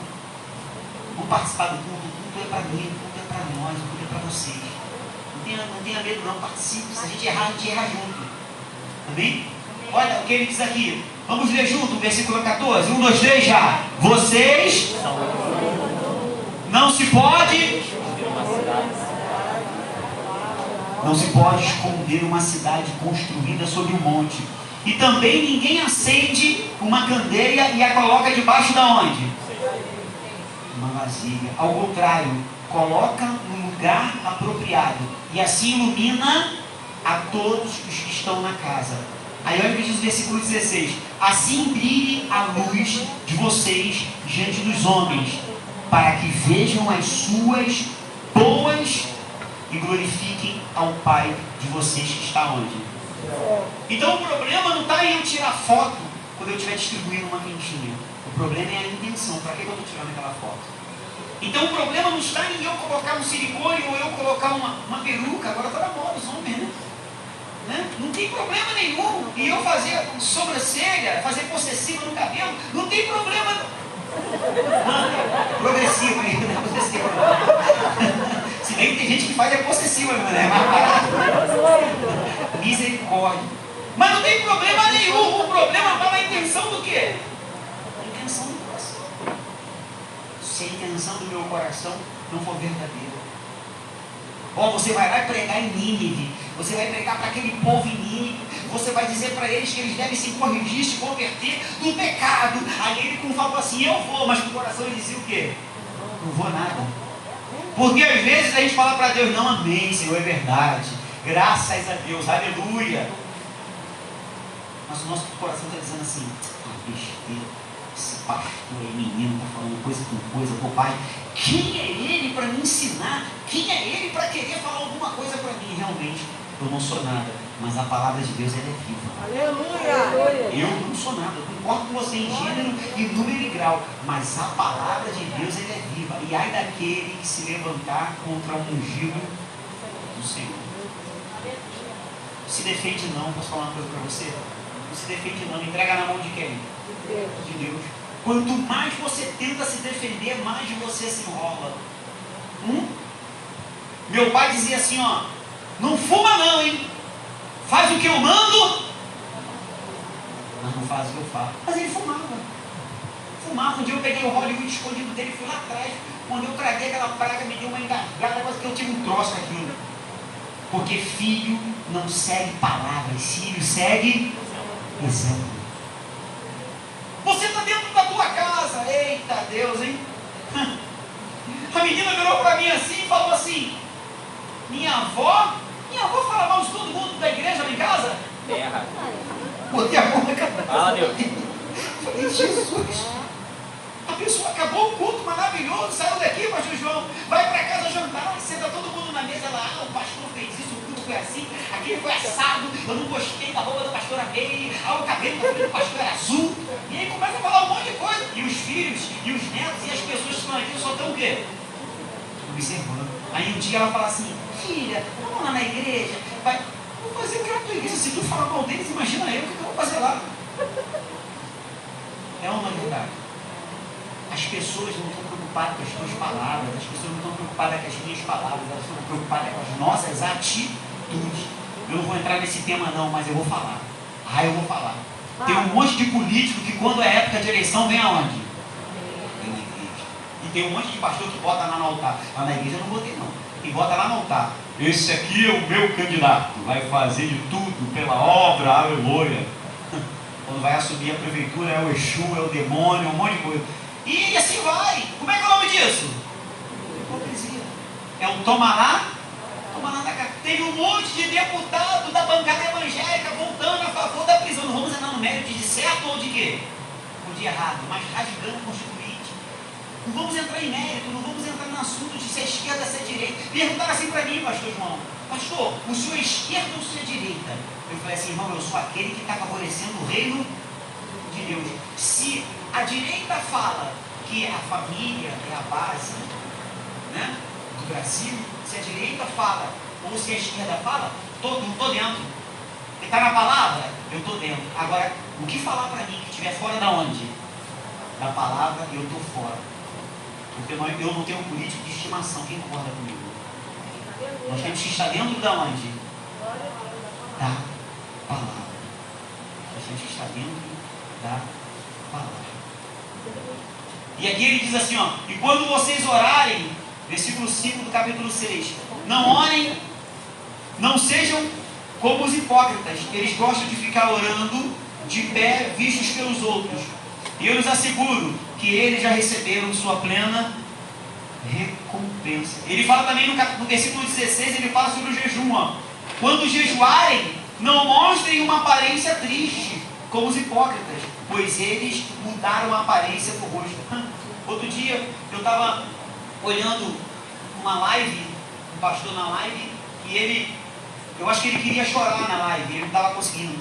Vamos participar do culto. O culto é para mim, o culto é para nós, o culto é para vocês. Não tenha, não tenha medo, não. Participe. Se a gente errar, a gente erra junto. Amém? Olha o que ele diz aqui. Vamos ler junto o versículo 14. Um, dois, três já. Vocês não se pode. Não se pode esconder uma cidade construída sobre um monte. E também ninguém acende uma candeia e a coloca debaixo da onde? Uma vasilha. Ao contrário, coloca no lugar apropriado. E assim ilumina a todos os que estão na casa. Aí olha o que diz o versículo 16: Assim brilhe a luz de vocês diante dos homens, para que vejam as suas boas e glorifiquem ao Pai de vocês que está onde? Então o problema não está em eu tirar foto quando eu estiver distribuindo uma quentinha. O problema é a intenção. Para que eu estou tirando aquela foto? Então o problema não está em eu colocar um silicone ou eu colocar uma, uma peruca. Agora está na moda os homens, né? né? Não tem problema nenhum. E eu fazer sobrancelha, fazer possessiva no cabelo, não tem problema. Progressivo ainda, né? Possessivo. Bem que tem gente que faz é possessiva, né? Misericórdia. Mas não tem problema nenhum. O problema está na intenção do quê? A intenção do coração. Se a intenção do meu coração não for verdadeira. Ó, você vai lá pregar em Nínive. Você vai pregar para aquele povo em Nínive. Você vai dizer para eles que eles devem se corrigir, se converter do pecado. Aí ele como falou assim, eu vou, mas no coração ele dizia o quê? Não vou nada. Porque às vezes a gente fala para Deus, não, amém, Senhor, é verdade. Graças a Deus, aleluia. Mas o nosso coração está dizendo assim, ah, besteira, esse pastor aí, menino, está falando coisa com coisa, pô pai, quem é ele para me ensinar? Quem é ele para querer falar alguma coisa para mim? Realmente, eu não sou nada, mas a palavra de Deus é viva. Aleluia! Eu não sou nada, eu concordo com você em gênero, em número e grau, mas a palavra de Deus é viva. E ai daquele que se levantar contra um ungido do Senhor. Se defende não, posso falar uma coisa para você? Não se defende não, entrega na mão de quem? De Deus. Quanto mais você tenta se defender, mais você se enrola. Hum? Meu pai dizia assim, ó, não fuma não, hein? Faz o que eu mando, mas não faz o que eu faço. Mas ele fumava. Fumava. Um dia eu peguei o Hollywood escondido dele, fui lá atrás. Quando eu traguei aquela praga, me deu uma engasgada, quase que eu tive um troço aquilo. Porque filho não segue palavras, filho segue exemplo. Você está dentro da tua casa, eita Deus, hein? A menina virou para mim assim e falou assim: Minha avó, minha avó fala mal de todo mundo da igreja lá em casa? Terra. Botei a mão na cabeça. Fala, Deus. Falei, Jesus. A pessoa acabou o culto maravilhoso, saiu daqui, pastor João, vai para casa jantar, senta todo mundo na mesa lá, ah, o pastor fez isso, o culto foi assim, aquele foi assado, eu não gostei da roupa da pastora Meire, ah, o cabelo do pastor era azul, e aí começa a falar um monte de coisa. E os filhos, e os netos, e as pessoas que estão aqui só estão o quê? Observando. Aí um dia ela fala assim, filha, vamos lá na igreja, vai, vou fazer o que na tua igreja, se tu falar mal deles, imagina eu, o que eu vou fazer lá? É uma verdade. As pessoas não estão preocupadas com as tuas palavras, as pessoas não estão preocupadas com as minhas palavras, elas estão preocupadas com as nossas atitudes. Eu não vou entrar nesse tema não, mas eu vou falar. Ah, eu vou falar. Tem um monte de político que quando é época de eleição vem aonde? Vem na igreja. E tem um monte de pastor que bota lá no altar. Lá na igreja eu não botei não. E bota lá no altar. Esse aqui é o meu candidato. Vai fazer de tudo pela obra, aleluia. Quando vai assumir a prefeitura é o Exu, é o demônio, é um monte de coisa. E assim vai. Como é que é o nome disso? Hipocrisia. É um toma lá, da. Teve um monte de deputado da bancada evangélica voltando a favor da prisão. Não vamos entrar no mérito de certo ou de quê? Ou de errado, mas rasgando o constituinte. Não vamos entrar em mérito, não vamos entrar no assunto de se é esquerda, se é direita. Perguntaram assim para mim, pastor João, pastor, o senhor é esquerda ou o senhor é direita? Eu falei assim, irmão, eu sou aquele que está favorecendo o reino de Deus. Se a direita fala que a família é a base né, do Brasil, se a direita fala, ou se a esquerda fala, tô, não estou dentro. E está na palavra, eu estou dentro. Agora, o que falar para mim que estiver fora da onde? Da palavra, eu estou fora. Porque nós- eu não tenho um político de estimação, quem concorda comigo? Nós temos que estar dentro da onde? Da palavra. Nós temos que estar dentro da palavra. E aqui ele diz assim, ó, e quando vocês orarem, versículo 5 do capítulo 6, não orem, não sejam como os hipócritas, eles gostam de ficar orando de pé, vistos pelos outros. E eu lhes asseguro que eles já receberam sua plena recompensa. Ele fala também no, cap- no versículo 16, ele fala sobre o jejum, ó. Quando jejuarem, Não mostrem uma aparência triste, como os hipócritas, pois eles mudaram a aparência do rosto. Outro dia eu estava olhando uma live, um pastor na live, e ele, eu acho que ele queria chorar na live, ele não estava conseguindo.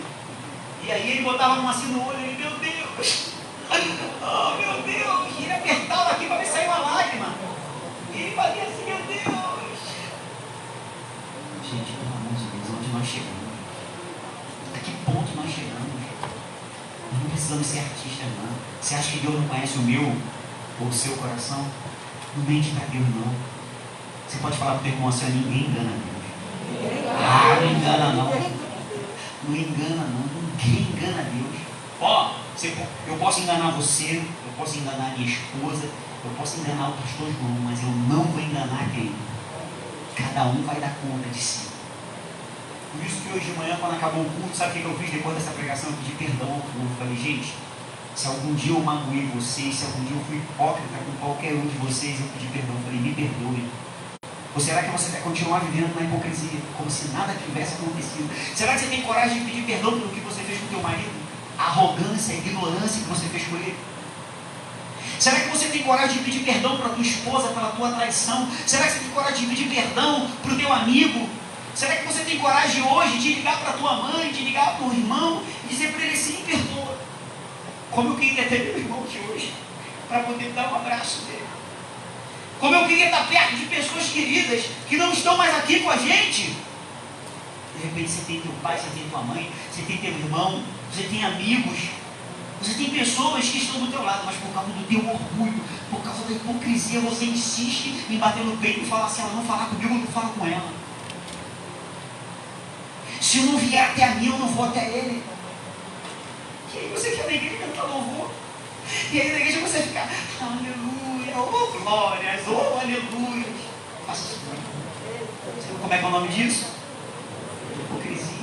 E aí ele botava uma assim no olho, e meu Deus, oh meu Deus, e apertava aqui para ver sair uma lágrima. E ele fazia assim, meu Deus. Gente, pelo amor de Deus, onde nós chegamos? A que ponto nós chegamos? Nós não precisamos ser artistas, não. Você acha que Deus não conhece o meu ou o seu coração? Não mente para Deus, não. Você pode falar para o teu irmão assim, ninguém engana Deus. Ah, não engana não. Não engana não. Ninguém engana Deus. Ó, eu posso enganar você, eu posso enganar minha esposa, eu posso enganar o pastor João, mas eu não vou enganar quem? Cada um vai dar conta de si. Por isso que hoje de manhã, quando acabou o culto, sabe o que eu fiz depois dessa pregação? Eu pedi perdão ao povo. Falei, gente, se algum dia eu magoei vocês, se algum dia eu fui hipócrita com qualquer um de vocês, eu pedi perdão. Eu falei, me perdoe. Ou será que você vai continuar vivendo na hipocrisia, como se nada tivesse acontecido? Será que você tem coragem de pedir perdão pelo que você fez com teu marido? Arrogância, a ignorância que você fez com ele? Será que você tem coragem de pedir perdão para tua esposa pela tua traição? Será que você tem coragem de pedir perdão para o teu amigo? Será que você tem coragem hoje de ligar para tua mãe, de ligar para o irmão e dizer para ele assim, perdoa? Como eu queria ter meu irmão aqui hoje, para poder dar um abraço dele. Como eu queria estar perto de pessoas queridas que não estão mais aqui com a gente. De repente você tem teu pai, você tem tua mãe, você tem teu irmão, você tem amigos, você tem pessoas que estão do teu lado, mas por causa do teu orgulho, por causa da hipocrisia, você insiste em bater no peito e falar: se ela não falar comigo, eu não falo com ela. Se eu não vier até a mim, eu não vou até ele. E aí você quer na igreja cantar louvor. E aí na igreja você fica, aleluia, oh glórias, oh aleluia. Isso. Sabe como é que é o nome disso? Hipocrisia.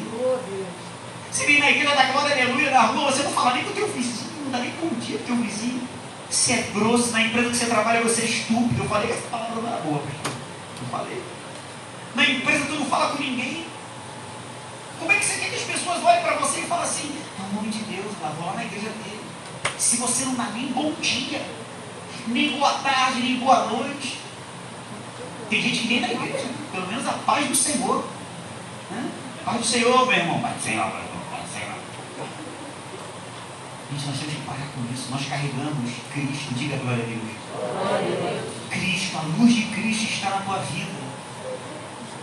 Se vem na igreja da glória, aleluia, na rua, você não fala nem com o teu vizinho, não dá nem bom dia teu vizinho. Você é grosso, na empresa que você trabalha, você é estúpido. Eu falei essa palavra não era boa. Eu falei. Na empresa tu não fala com ninguém. Como é que você quer que as pessoas olhem para você e falem assim, no nome de Deus, lá, vou lá na igreja dele. Se você não dá nem bom dia, nem boa tarde, nem boa noite. Tem gente que vem na igreja, pelo menos a paz do Senhor. Né? Paz do Senhor, meu irmão, do Senhor. Gente, nós temos que parar com isso. Nós carregamos Cristo, diga glória a Deus. Cristo, a luz de Cristo está na tua vida.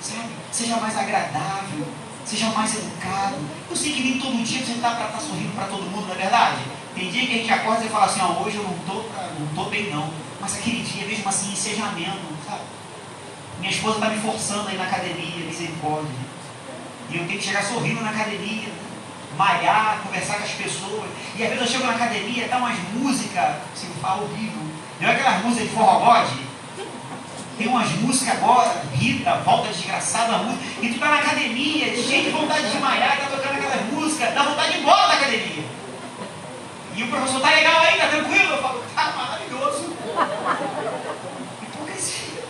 Sabe? Seja mais agradável seja mais educado. Eu sei que nem todo dia você está para estar tá sorrindo para todo mundo, não é verdade? Tem dia que a gente acorda e fala assim, ó, hoje eu não estou não tô bem não. Mas aquele dia, mesmo assim, seja ameno, sabe? Minha esposa está me forçando aí na academia, misericórdia. E eu tenho que chegar sorrindo na academia, malhar, conversar com as pessoas. E às vezes eu chego na academia, dá umas músicas, você fala horrível. Não é aquelas músicas de forrogode? Tem umas músicas agora, Rita, volta desgraçada, música, e tu tá na academia, cheio de vontade de malhar, tá tocando aquelas músicas, dá vontade de ir embora da academia. E o professor tá legal aí, tá tranquilo? Eu falo, tá maravilhoso. Hipocrisia.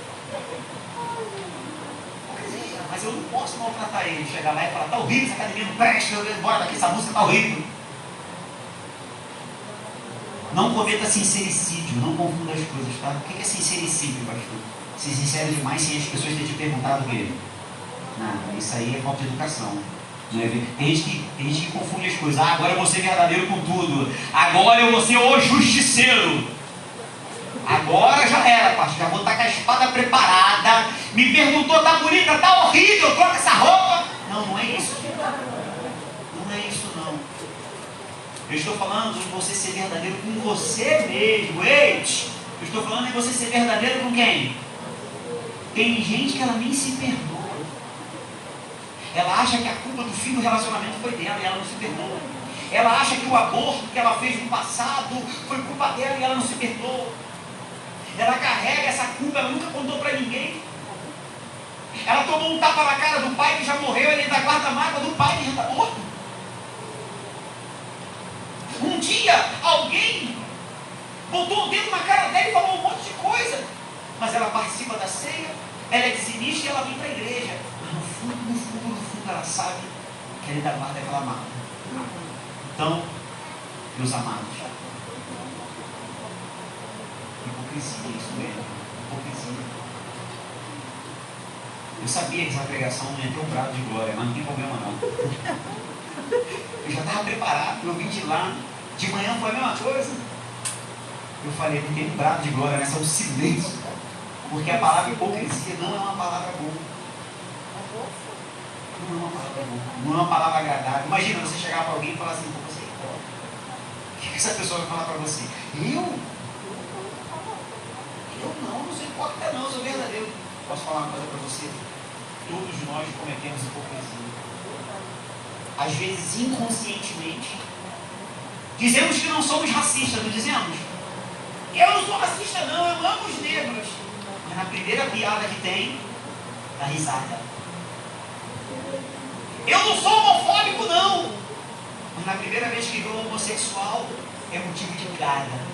Hipocrisia. Eu não posso maltratar ele, chegar lá e falar, tá horrível essa academia, não presta, eu embora daqui, essa música tá horrível. Não cometa sincericídio, não confunda as coisas, tá? O que é sincericídio, pastor? ser sincero demais sem as pessoas terem te perguntado ele. Não, isso aí é falta de educação. É tem, gente que, tem gente que confunde as coisas. Ah, agora eu vou ser verdadeiro com tudo. Agora eu vou ser o justiceiro. Agora já era, pastor. Já vou estar com a espada preparada. Me perguntou, tá bonita, tá horrível, troca essa roupa. Não, não é isso. Não é isso não. Eu estou falando de você ser verdadeiro com você mesmo. Ei, eu estou falando de você ser verdadeiro com quem? Tem gente que ela nem se perdoa. Ela acha que a culpa do fim do relacionamento foi dela e ela não se perdoa. Ela acha que o aborto que ela fez no passado foi culpa dela e ela não se perdoa. Ela carrega essa culpa, ela nunca contou para ninguém. Ela tomou um tapa na cara do pai que já morreu, ele ainda guarda a mágoa do pai que já está morto. Um dia, alguém botou o dedo na cara dela e falou um monte de coisa mas ela participa da ceia, ela é dizimista e ela vem para a igreja. Mas no fundo, no fundo, no fundo, ela sabe querem dar guarda daquela mala. Então, meus amados, hipocrisia, isso mesmo, hipocrisia. Eu sabia que essa pregação não ia ter um prato de glória, mas não tem problema não. Eu já estava preparado, eu vim de lá, de manhã foi a mesma coisa. Eu falei, não tem um prato de glória nessa, é um silêncio. Porque a palavra hipocrisia não é uma palavra boa. Não é uma palavra boa. Não é uma palavra agradável. Imagina você chegar para alguém e falar assim, você é O que essa pessoa vai falar para você? Eu? Eu não, não sou hipócrita não, sou verdadeiro. Posso falar uma coisa para você? Todos nós cometemos hipocrisia. Às vezes inconscientemente. Dizemos que não somos racistas, não dizemos? Eu não sou racista não, eu amo os negros. Mas na primeira piada que tem, dá risada. Eu não sou homofóbico não. Mas na primeira vez que vê um homossexual, é motivo de piada.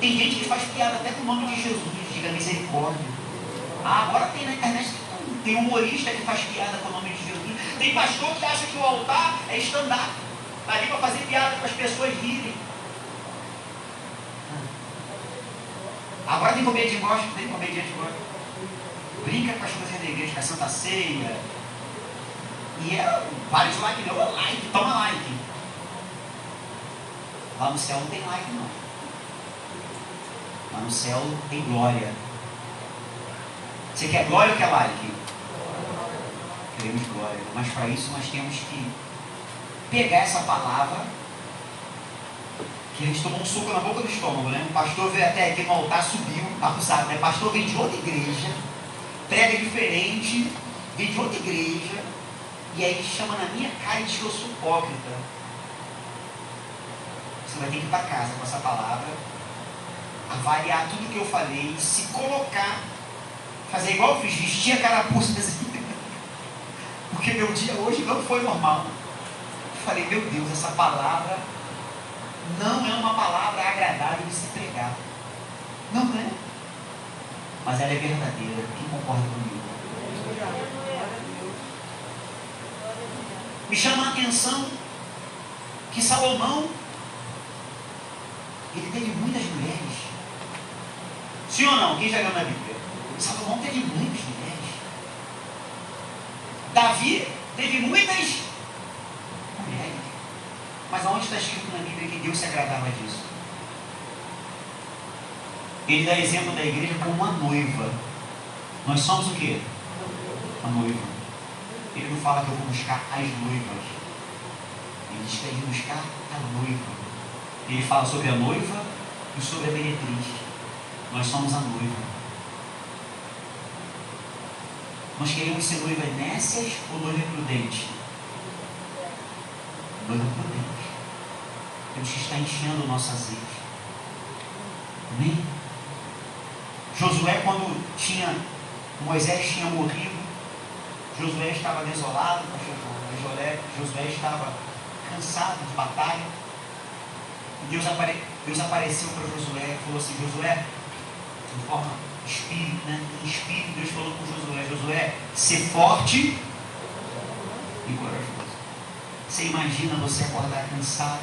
Tem gente que faz piada até com o nome de Jesus, diga misericórdia. Ah, agora tem na internet, tem humorista que faz piada com o nome de Jesus. Tem pastor que acha que o altar é stand-up. Está ali para fazer piada para as pessoas rirem. Agora tem comediante gosta, tem comediante gosta. Brinca com as coisas da igreja, com a Santa Ceia. E é vários likes, não, like, toma like. Lá no céu não tem like não. Lá no céu tem glória. Você quer glória ou quer like? Queremos glória. Mas para isso nós temos que pegar essa palavra que a gente tomou um suco na boca do estômago, né? O pastor veio até aqui no altar, subiu, acusado, né? O pastor vem de outra igreja, prega diferente, vem de outra igreja, e aí chama na minha cara e diz que eu sou hipócrita. Você vai ter que ir para casa com essa palavra avaliar tudo que eu falei, se colocar, fazer igual eu fiz, vestir a carapuça Porque meu dia hoje não foi normal. Eu falei, meu Deus, essa palavra não é uma palavra agradável de se pregar. Não é. Mas ela é verdadeira. Quem concorda comigo? Me chama a atenção que Salomão ele teve muitas mulheres. Sim ou não? Quem já leu na Bíblia? Salomão teve muitas mulheres. Davi teve muitas mulheres. Mas aonde está escrito na Bíblia que Deus se agradava disso? Ele dá exemplo da igreja como uma noiva. Nós somos o quê? A noiva. Ele não fala que eu vou buscar as noivas. Ele diz que vou buscar a noiva. Ele fala sobre a noiva e sobre a meretriz. Nós somos a noiva. Nós queremos ser noivas nécias ou noiva prudente? Noiva prudente. Que estar enchendo o nosso azeite. Amém? Josué, quando tinha, Moisés tinha morrido, Josué estava desolado, Josué, Josué estava cansado de batalha. E Deus, apare, Deus apareceu para Josué e falou assim: Josué, de forma espírito, né? em espírito, Deus falou com Josué: Josué, ser forte e corajoso. Você imagina você acordar cansado,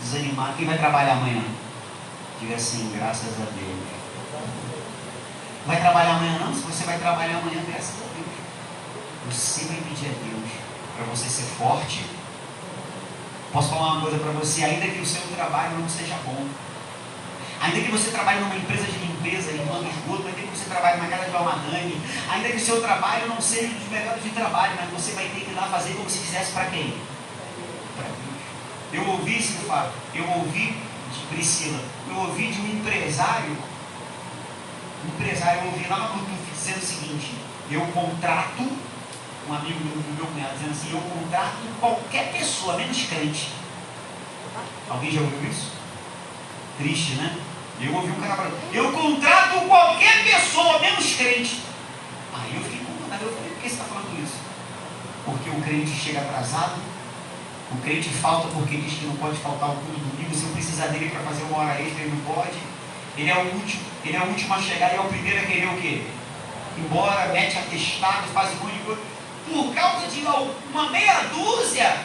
desanimado? Quem vai trabalhar amanhã? Diga assim, graças a Deus. Vai trabalhar amanhã não? Se você vai trabalhar amanhã, graças a Deus. Você vai pedir a Deus para você ser forte. Posso falar uma coisa para você, ainda que o seu trabalho não seja bom, Ainda que você trabalhe numa empresa de limpeza, limpando esgoto, ainda que você trabalhe na casa de Almadani, ainda que o seu trabalho não seja dos melhores de trabalho, mas você vai ter que ir lá fazer como se fizesse para quem? Para Deus. Eu ouvi, Silvio eu ouvi de Priscila, eu ouvi de um empresário, um empresário, eu ouvi lá no Bluetooth dizendo o seguinte, eu contrato, um amigo meu, meu cunhado dizendo assim, eu contrato qualquer pessoa, menos crente. Alguém já ouviu isso? Triste, né? Eu ouvi um cara falando, eu contrato qualquer pessoa, menos crente. Aí eu fiquei incomodado, eu falei, por que você está falando isso? Porque o crente chega atrasado, o crente falta porque diz que não pode faltar o culto domingo, se eu precisar dele para fazer uma hora extra, ele não pode. Ele é o último, ele é o último a chegar e é o primeiro a querer o quê? Embora, mete atestado, faz um monte de coisa. por causa de uma meia dúzia,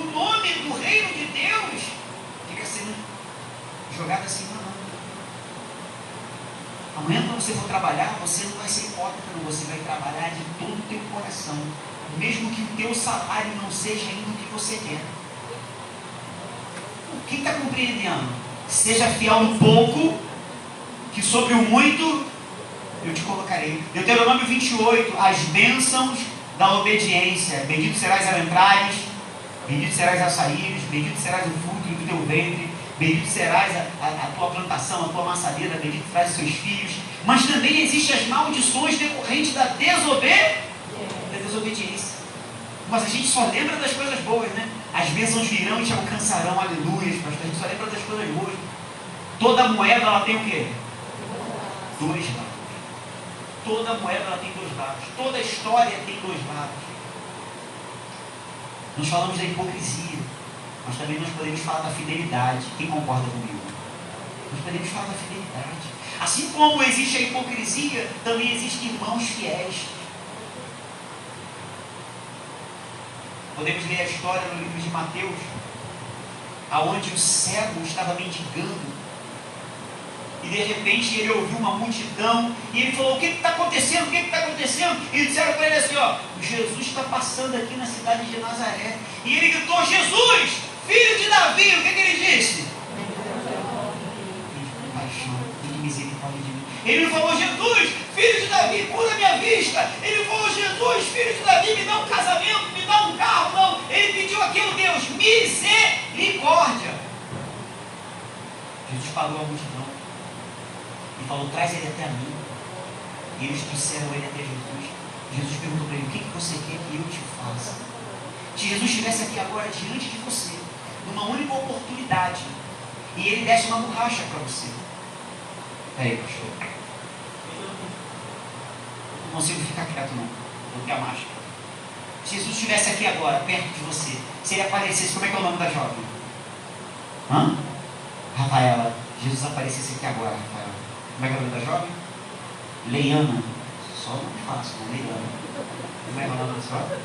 o nome do reino de Deus fica sendo jogado assim na mão. Amanhã, quando você for trabalhar, você não vai ser hipócrita, não. Você vai trabalhar de todo o teu coração. Mesmo que o teu salário não seja ainda o que você quer. Quem está compreendendo? Seja fiel no pouco, que sobre o muito eu te colocarei. Deuteronômio 28, as bênçãos da obediência. Bendito serás ao entrares, bendito serás ao saíres, bendito serás o fruto do teu ventre, bendito serás a, a, a, tua plantação, a tua maçadeira, bendito serás os seus filhos. Mas também existem as maldições decorrentes da, desobe... da desobediência. Mas a gente só lembra das coisas boas, né? As bênçãos virão e te alcançarão, aleluia. Mas a gente só lembra das coisas boas. Toda moeda ela tem o quê? Dois lados. Toda moeda ela tem dois lados. Toda história tem dois lados. Nós falamos da hipocrisia, mas também nós podemos falar da fidelidade. Quem concorda comigo? Nós podemos falar da fidelidade. Assim como existe a hipocrisia, também existem irmãos fiéis. Podemos ler a história no livro de Mateus, aonde o cego estava mendigando e de repente ele ouviu uma multidão e ele falou: O que está acontecendo? O que está acontecendo? E disseram para ele assim: Ó, Jesus está passando aqui na cidade de Nazaré. E ele gritou: Jesus, filho de Davi. O que, que ele disse? Mim. Ele não falou: Jesus, filho de Davi, cura minha vista. Ele falou: Jesus, filho de Davi, me dá um casamento, me dá um carro. Não, ele pediu aquilo, Deus, misericórdia. Jesus parou a multidão e falou: traz ele até mim. E eles trouxeram ele até Jesus. Jesus perguntou para ele: o que, que você quer que eu te faça? Se Jesus estivesse aqui agora diante de você, numa única oportunidade, e ele desse uma borracha para você. Peraí, pastor. Não consigo ficar quieto, não. Vou ter a máscara. Se Jesus estivesse aqui agora, perto de você, se ele aparecesse, como é que é o nome da jovem? Hã? Rafaela. Jesus aparecesse aqui agora, Rafaela. Como é que é o nome da jovem? Leiana. Só não fácil, né? Leiana. Como é que é o nome da senhora?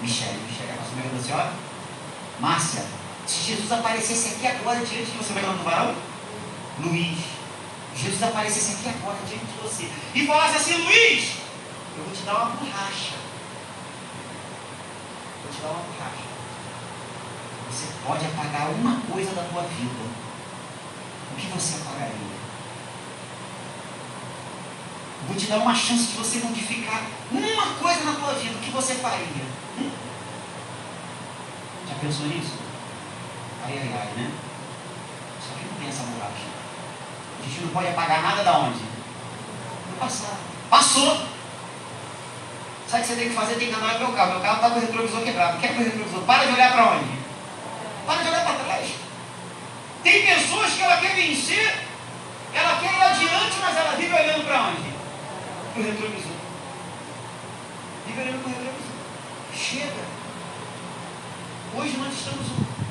Michele. Michele. Como é que é o nome da senhora? Márcia. Se Jesus aparecesse aqui agora diante de você, como é que é o nome do varão? Luiz. Jesus aparecesse aqui agora diante de você e falasse assim: Luiz, eu vou te dar uma borracha. Vou te dar uma borracha. Você pode apagar uma coisa da tua vida. O que você apagaria? Vou te dar uma chance de você modificar uma coisa na tua vida. O que você faria? Hum? Já pensou nisso? Ai, ai, ai, né? Só que não tem essa borracha. A gente não pode apagar nada da onde? Do passado. Passou. Sabe o que você tem que fazer? Tem que andar no meu carro. Meu carro está com o retrovisor quebrado. Quer com o retrovisor? Para de olhar para onde? Para de olhar para trás. Tem pessoas que ela quer vencer, ela quer ir adiante, mas ela vive olhando para onde? Para o retrovisor. Vive olhando para o retrovisor. Chega. Hoje nós estamos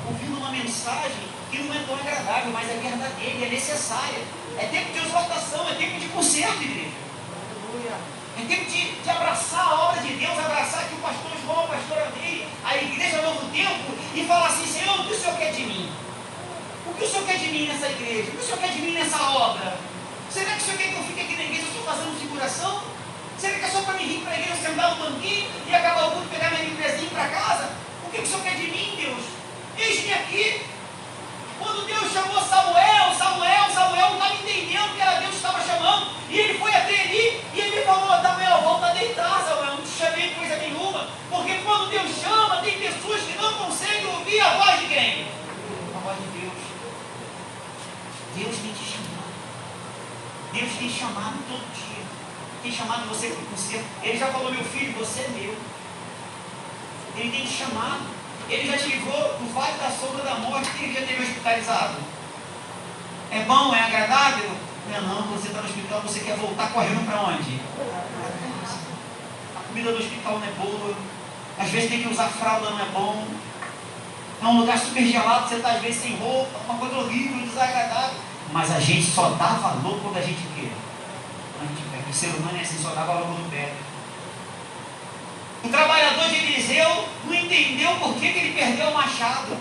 ouvindo uma mensagem que não é tão agradável, mas é verdadeira, é necessária. É tempo de exortação, é tempo de conserto, igreja. É tempo de, de, abraçar a obra de Deus, abraçar aqui o pastor João, o pastor Andrei, a igreja Novo Tempo, e falar assim, Senhor, o que o Senhor quer de mim? O que o Senhor quer de mim nessa igreja? O que o Senhor quer de mim nessa obra? Será que o Senhor quer que eu fique aqui na igreja só fazendo figuração? Será que é só para me rir para a igreja, sentar no banquinho e acabar o culto, pegar minha livrezinha para casa? O que o Senhor quer de mim, Deus? Eis-me aqui, quando Deus chamou Samuel, Samuel, Samuel não estava entendendo que era Deus que estava chamando. E ele foi até ali e ele falou, Samuel, volta a deitar, Samuel, não te chamei coisa nenhuma. Porque quando Deus chama, tem pessoas que não conseguem ouvir a voz de quem? A voz de Deus. Deus tem te chamado. Deus tem chamado todo dia. Tem chamado você para o conselho. Ele já falou, meu filho, você é meu. Ele tem te chamado. Ele já te livrou do vale da sombra da morte. Quem já teve hospitalizado? É bom? É agradável? Não, não. Você está no hospital, você quer voltar correndo para onde? A comida do hospital não é boa. Às vezes tem que usar fralda, não é bom. É um lugar super gelado, você está às vezes sem roupa, uma coisa horrível, desagradável. Mas a gente só dá valor quando a gente quer. A gente pega. O ser humano é assim, só dá valor quando pega. O trabalhador de Eliseu não entendeu por que, que ele perdeu o machado.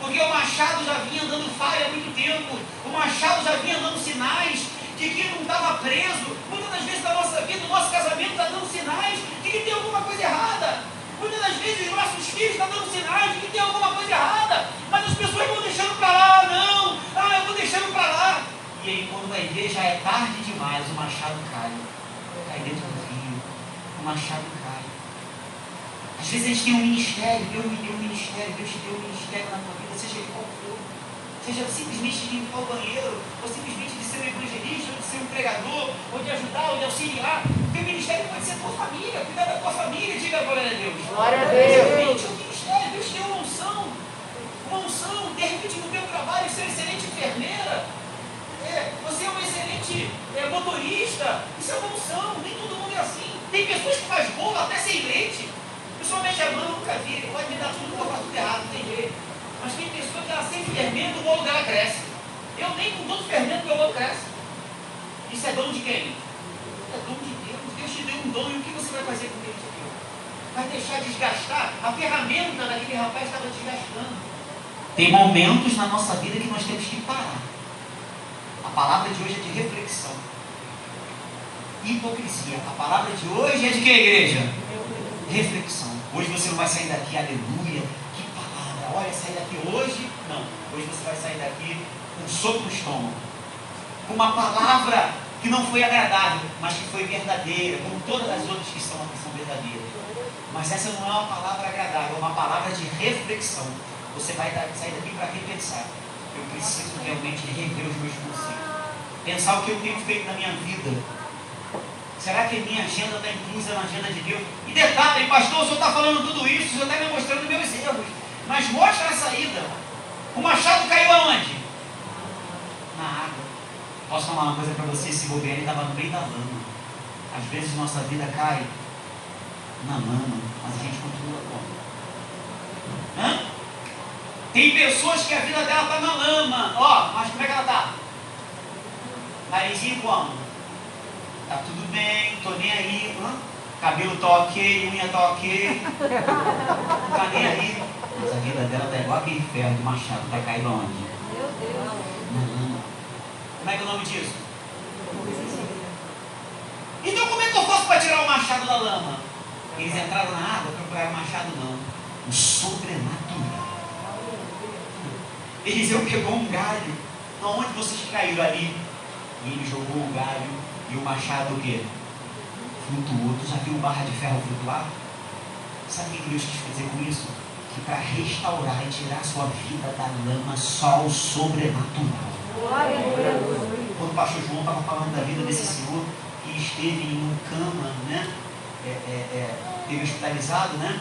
Porque o machado já vinha dando falha há muito tempo. O machado já vinha dando sinais de que não estava preso. Muitas das vezes na nossa vida, o nosso casamento está dando sinais de que tem alguma coisa errada. Muitas das vezes os nossos filhos estão dando sinais de que tem alguma coisa errada. Mas as pessoas vão deixando para lá, não. Ah, eu vou deixando para lá. E aí quando ver já é tarde demais, o machado cai. Cai dentro do rio. O machado cai. Às vezes a gente tem um ministério, Deus me deu um ministério, Deus te deu um ministério na tua vida, seja ele qual for. Seja simplesmente de limpar o banheiro, ou simplesmente de ser um evangelista, ou de ser um pregador, ou de ajudar, ou de auxiliar. O teu ministério pode ser a tua família, cuidar da tua família, diga glória a Deus. Glória a Deus. Deus. É um ministério, Deus te deu uma unção. Uma unção, de repente no teu trabalho, ser excelente enfermeira. É, você é um excelente é, motorista. Isso é uma unção, nem todo mundo é assim. Tem pessoas que fazem bolo até sem leite. Principalmente a mão, eu nunca vi. Pode me dar tudo que eu faço tudo errado, não tem jeito. Mas tem pessoa que ela sem fermento, o bolo dela cresce. Eu nem com todo fermento meu bolo cresce. Isso é dom de quem? É dom de Deus. Deus te deu um dom e o que você vai fazer com ele? Vai deixar desgastar? A ferramenta daquele rapaz estava desgastando. Tem momentos na nossa vida que nós temos que parar. A palavra de hoje é de reflexão. Hipocrisia. A palavra de hoje é de que, igreja? Reflexão. Hoje você não vai sair daqui, aleluia. Que palavra. Olha, sair daqui hoje. Não. Hoje você vai sair daqui com um soco no estômago. Com uma palavra que não foi agradável, mas que foi verdadeira, como todas as outras que são, que são verdadeiras. Mas essa não é uma palavra agradável, é uma palavra de reflexão. Você vai sair daqui para repensar. Eu preciso realmente rever os meus conceitos. Pensar o que eu tenho feito na minha vida. Será que minha agenda está inclusa na agenda de Deus? E detalhe, pastor, o senhor está falando tudo isso, o senhor está me mostrando meus erros. Mas mostra a saída. O machado caiu aonde? Na água. Posso falar uma coisa para você? Esse governo estava no meio da lama. Às vezes nossa vida cai na lama, mas a gente continua como? Hã? Tem pessoas que a vida dela está na lama. Ó, mas como é que ela está? Narizinho como? Tá tudo bem, tô nem aí. Hã? Cabelo tá ok, unha tá ok. Não tá nem aí. Mas a vida dela tá igual aquele ferro do machado. Vai cair onde? Meu Deus. Na lama. Como é que é o nome disso? Então como é que eu faço para tirar o machado da lama? Eles entraram na água para pegar o machado não. O sobrenatural. Eliseu pegou um galho. Onde vocês caíram ali? E ele jogou o galho e o machado o quê? Flutuou. Tu já viu barra de ferro flutuar? Sabe o que Deus quis fazer com isso? Que para restaurar e tirar a sua vida da lama, só o sobrenatural. Quando o pastor João estava falando da vida desse senhor que esteve em uma cama, né? É, é, é, teve hospitalizado, né?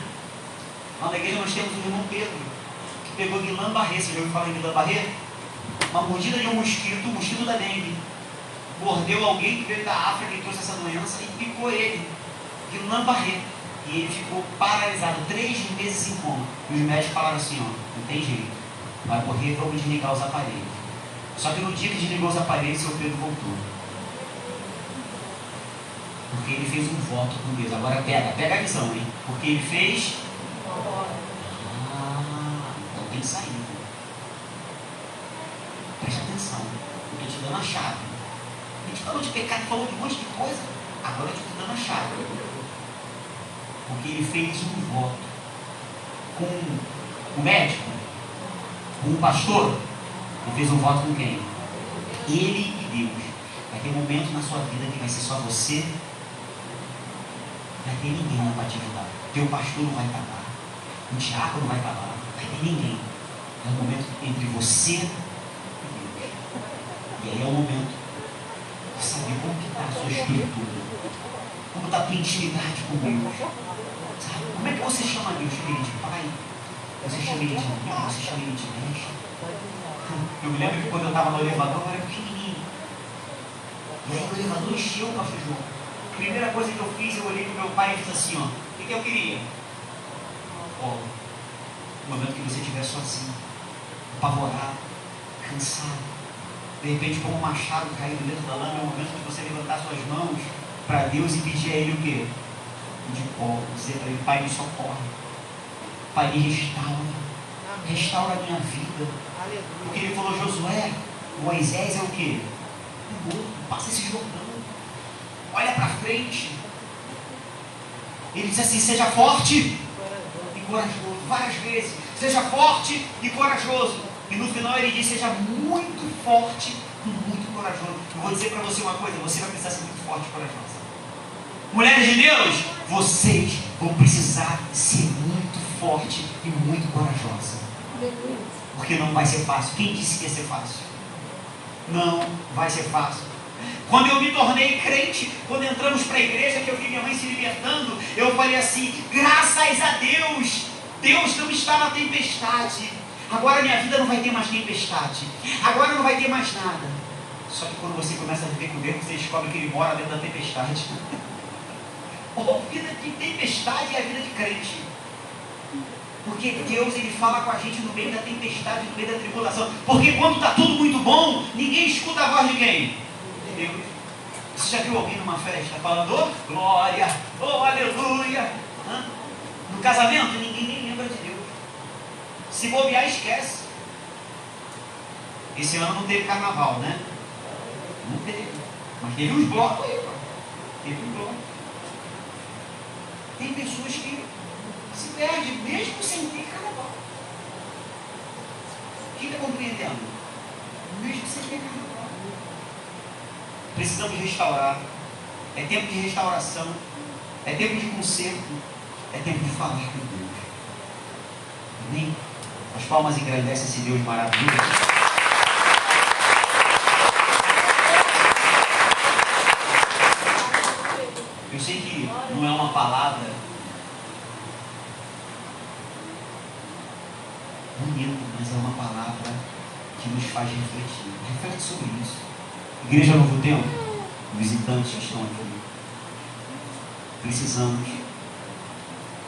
Lá na igreja nós temos o irmão Pedro, que pegou Guillain-Barré. Você já ouviu falar em Guillain-Barré? Uma mordida de um mosquito, o mosquito da dengue. Mordeu alguém que veio da África e trouxe essa doença e picou ele. Guillain-Barré. E ele ficou paralisado, três meses em coma. E os médicos falaram assim, ó, não tem jeito. Vai morrer, vamos desligar os aparelhos. Só que no dia que desligou os aparelhos, seu Pedro voltou. Porque ele fez um voto com Deus. Agora pega, pega a visão, hein? Porque ele fez. Ah, então tem saída. Preste atenção. Eu estou te dando a chave. A gente falou de pecado, falou de um monte de coisa. Agora eu estou dando a chave. Porque ele fez um voto com o médico, com o pastor. Ele fez um voto com quem? Ele e Deus. Vai ter um momento na sua vida que vai ser só você. Vai ter ninguém para te ajudar. Teu pastor não vai estar lá. O diácono não vai estar lá. Vai ter ninguém. É um momento entre você e Deus. E aí é o momento saber como que está a sua estrutura. Como está a tua intimidade com Deus. Sabe? Como é que você chama Deus? Chama ele de pai? Você chama ele de amigo? Você chama ele de mestre? Eu me lembro que quando eu estava no elevador, eu era pequenininho. E aí o elevador encheu o pastor João. A primeira coisa que eu fiz, eu olhei para meu pai e disse assim, ó, o que, que eu queria? Ó, o momento que você estiver sozinho, apavorado, cansado, de repente como um machado caído dentro da lama, é o momento de você levantar suas mãos para Deus e pedir a Ele o quê? de pó. Dizer para ele, Pai, me socorre. Pai, me restaura. Restaura a minha vida. Porque ele falou, Josué, Moisés é o quê? É morto. Passa esse Jordão. Olha para frente. Ele disse assim, seja forte e corajoso. Várias vezes. Seja forte e corajoso. E no final ele diz, seja muito forte e muito corajoso. Eu vou dizer para você uma coisa, você vai precisar ser muito forte e corajosa. Mulheres de Deus, vocês vão precisar ser muito forte e muito corajosa. Porque não vai ser fácil. Quem disse que ia ser fácil? Não vai ser fácil. Quando eu me tornei crente, quando entramos para a igreja, que eu vi minha mãe se libertando, eu falei assim: graças a Deus, Deus não está na tempestade. Agora minha vida não vai ter mais tempestade. Agora não vai ter mais nada. Só que quando você começa a viver com Deus, você descobre que Ele mora dentro da tempestade. Ou vida de tempestade é a vida de crente. Porque Deus ele fala com a gente no meio da tempestade, no meio da tribulação. Porque quando está tudo muito bom, ninguém escuta a voz de quem? De Deus. Você já viu alguém numa festa falando, oh, glória, oh, aleluia? Hã? No casamento, ninguém nem lembra de Deus. Se bobear, esquece. Esse ano não teve carnaval, né? Não teve. Mas teve uns blocos aí, pô. Teve um bloco. Tem pessoas que se perdem, mesmo sem ter carnaval. Quem está compreendendo? Mesmo sem ter carnaval. Precisamos restaurar. É tempo de restauração. É tempo de conserto. É tempo de falar com Deus. Amém? As palmas engrandecem esse Deus maravilhoso. Eu sei que não é uma palavra bonita, mas é uma palavra que nos faz refletir. Reflete sobre isso. Igreja Novo Tempo, visitantes que estão aqui. Precisamos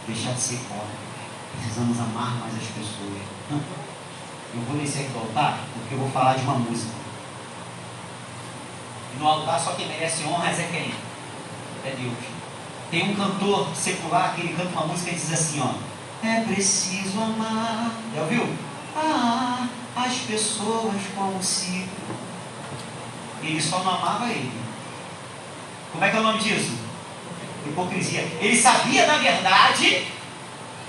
deixar de ser pobres. Precisamos amar mais as pessoas. Eu vou descer aqui do altar porque eu vou falar de uma música. E no altar só quem merece honras é quem? É Deus. Tem um cantor secular que ele canta uma música e diz assim, ó. É preciso amar. Já ouviu? Ah, as pessoas como se. Ele só não amava ele. Como é que é o nome disso? Hipocrisia. Ele sabia da verdade,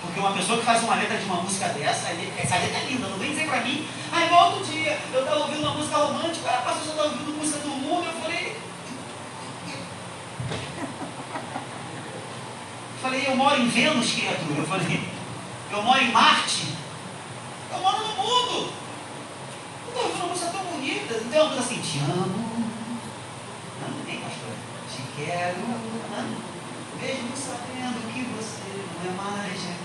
porque uma pessoa que faz uma letra de uma música dessa, essa letra é linda, não vem dizer pra mim, ah, igual outro dia, eu estava ouvindo uma música romântica, ah, pastor, você está ouvindo música do mundo, eu falei. Eu falei, eu moro em Vênus, criatura. Eu falei, eu moro em Marte. Eu moro no mundo. Eu estou ouvindo uma música tão bonita. Então eu assim, te amo. Não, nem pastor. Te quero. Mesmo sabendo que você não é mais.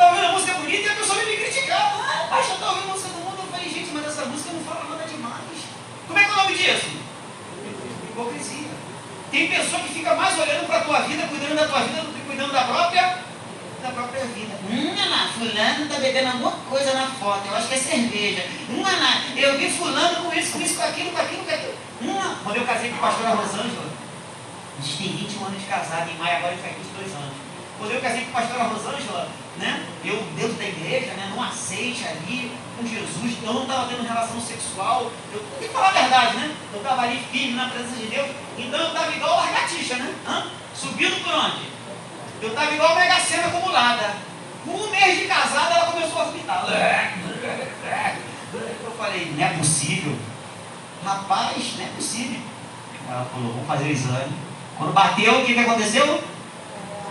Está ouvindo uma música bonita e a pessoa vem me criticar. Ah, pastor, está ouvindo música do mundo. Eu falei, gente, mas essa música não fala nada demais. Como é que é o nome disso? Hipocrisia. Tem pessoa que fica mais olhando para a tua vida, cuidando da tua vida, do que cuidando da própria da própria vida. Hum, Ana, fulano está bebendo alguma coisa na foto, eu acho que é cerveja. Hum, Ana, eu vi fulano com isso, com isso, com aquilo, com aquilo, com aquilo. Hum, quando eu casei com a pastora Rosângela, a gente tem 21 anos de casado, em maio agora faz 22 anos. Quando eu casei com a pastora Rosângela, né, eu dentro da igreja, né, num aceite ali, com Jesus, eu não estava tendo relação sexual, eu tenho que falar a verdade, né? Eu estava ali firme na presença de Deus, então eu estava igual a largatixa, né? Hã? Subindo por onde? Eu estava igual a mega cena acumulada. Um mês de casada, ela começou a vomitar. Eu falei, não é possível. Rapaz, não é possível. Ela falou, vamos fazer o exame. Quando bateu, o que, que aconteceu?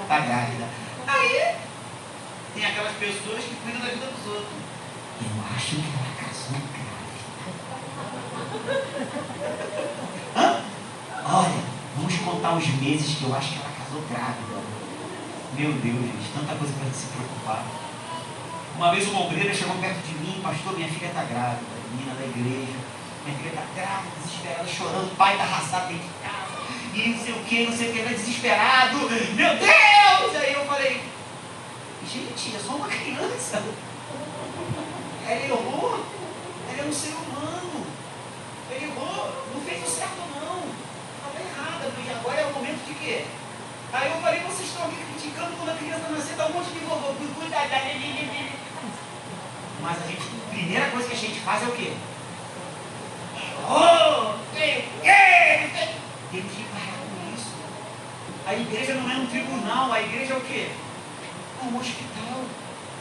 Está grávida. Aí, tem aquelas pessoas que cuidam da vida dos outros. Eu acho que ela casou grávida. Hã? Olha, vamos contar os meses que eu acho que ela casou grávida. Meu Deus, gente, tanta coisa para se preocupar. Uma vez uma obreira chegou perto de mim, pastor, minha filha está grávida, menina da igreja. Minha filha está grávida, desesperada, chorando, o pai está arrastado dentro de casa. E não sei o que, não sei o que, desesperado. Meu Deus! e Aí eu falei, gente, é só uma criança. Ela errou, ela é um ser humano. Ele errou, não fez o certo não. Estava errada, porque agora é o momento de quê? Aí eu falei, vocês estão aqui criticando quando a criança nascer, dá um monte de vovô, mas a gente, a primeira coisa que a gente faz é o quê? Oh, tem, tem, tem. A igreja não é um tribunal, a igreja é o quê? É um hospital.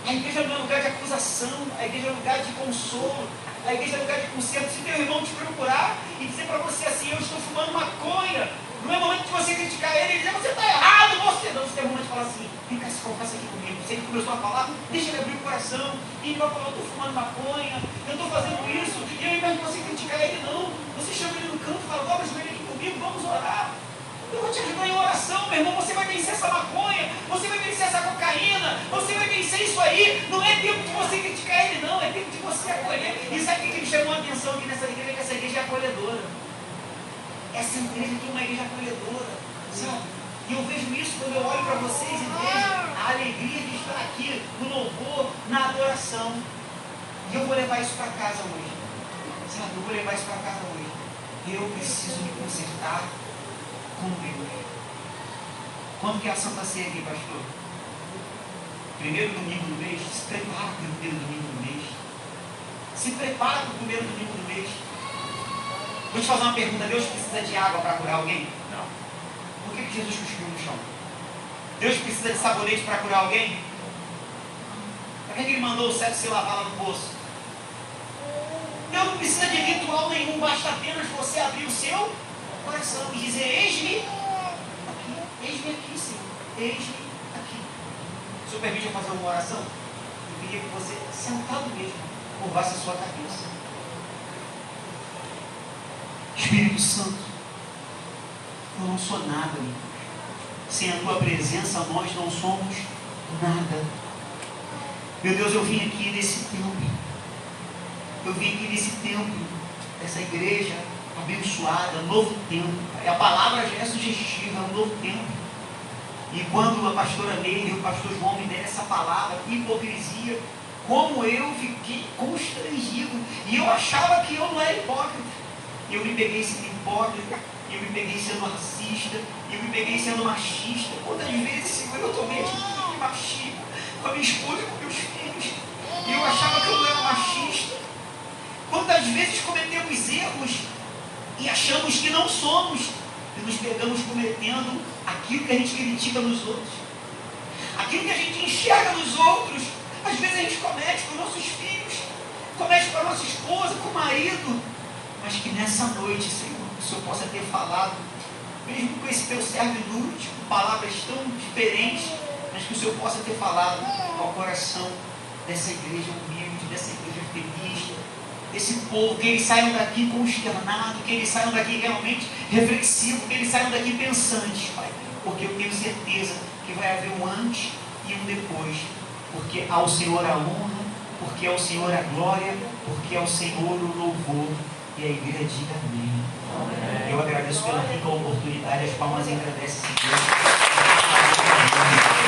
A igreja não é lugar de acusação, a igreja é lugar de consolo, a igreja é lugar de conserto. Se teu irmão te procurar e dizer para você assim, eu estou fumando maconha, não é momento de você criticar ele e dizer, você está errado, você não. Você um momento de falar assim, vem cá, se confessa aqui comigo. Se ele começou a falar, deixa ele abrir o coração. E ele vai falar, eu estou fumando maconha, eu estou fazendo isso. E ao invés de você criticar ele, não. Você chama ele no canto e fala, dobra vem aqui comigo, vamos orar. Eu vou te ajudar em oração, meu irmão. Você vai vencer essa maconha, você vai vencer essa cocaína, você vai vencer isso aí. Não é tempo de você criticar ele, não. É tempo de você acolher. E sabe o que me chamou a atenção aqui nessa igreja? Que essa igreja é acolhedora. Essa igreja aqui é uma igreja acolhedora, sabe? E eu vejo isso quando eu olho para vocês e vejo a alegria de estar aqui no louvor, na adoração. E eu vou levar isso para casa hoje. Sabe? Eu vou levar isso para casa hoje. Eu preciso me consertar Quando que é a Santa Ceia aqui, pastor? Primeiro domingo do mês. Se prepara para o primeiro domingo do mês. Se prepara para o primeiro domingo do mês. Vou te fazer uma pergunta. Deus precisa de água para curar alguém? Não. Por que, que Jesus cuspiu no chão? Deus precisa de sabonete para curar alguém? Para que, que ele mandou o cego se lavar lá no poço? Deus não precisa de ritual nenhum, basta apenas você abrir o seu coração e dizer: Eis-me aqui, eis-me aqui, Senhor, eis-me aqui. Se eu permite eu fazer uma oração, eu queria que você, sentado mesmo, curvasse a sua cabeça. Espírito Santo, eu não sou nada, meu Sem a tua presença, nós não somos nada. Meu Deus, eu vim aqui nesse tempo. Eu vim aqui nesse tempo, dessa igreja abençoada, novo tempo. A palavra já é sugestiva, é um novo tempo. E quando a pastora Neide e o pastor João me deram essa palavra, hipocrisia, como eu fiquei constrangido. E eu achava que eu não era hipócrita. Eu me peguei sendo hipócrita, eu me peguei sendo racista, eu me peguei sendo machista. Quantas vezes, Senhor, eu tomei atitude de machismo com a minha esposa e com meus filhos. E eu achava que eu não era machista. Quantas vezes cometemos erros e achamos que não somos. E nos pegamos cometendo aquilo que a gente critica nos outros. Aquilo que a gente enxerga nos outros, às vezes a gente comete com nossos filhos, comete com a nossa esposa, com o marido, mas que nessa noite, Senhor, o Senhor possa ter falado, mesmo com esse teu servo inútil, com palavras tão diferentes, mas que o Senhor possa ter falado ao coração dessa igreja humilde, desse povo, que eles saiam daqui consternados, que eles saiam daqui realmente reflexivos, que eles saiam daqui pensantes, Pai, porque eu tenho certeza que vai haver um antes e um depois, porque ao Senhor a honra, porque ao Senhor a glória, porque ao Senhor o louvor. E a igreja diga amém. amém. Eu agradeço pela rica oportunidade, as palmas agradecem a Deus.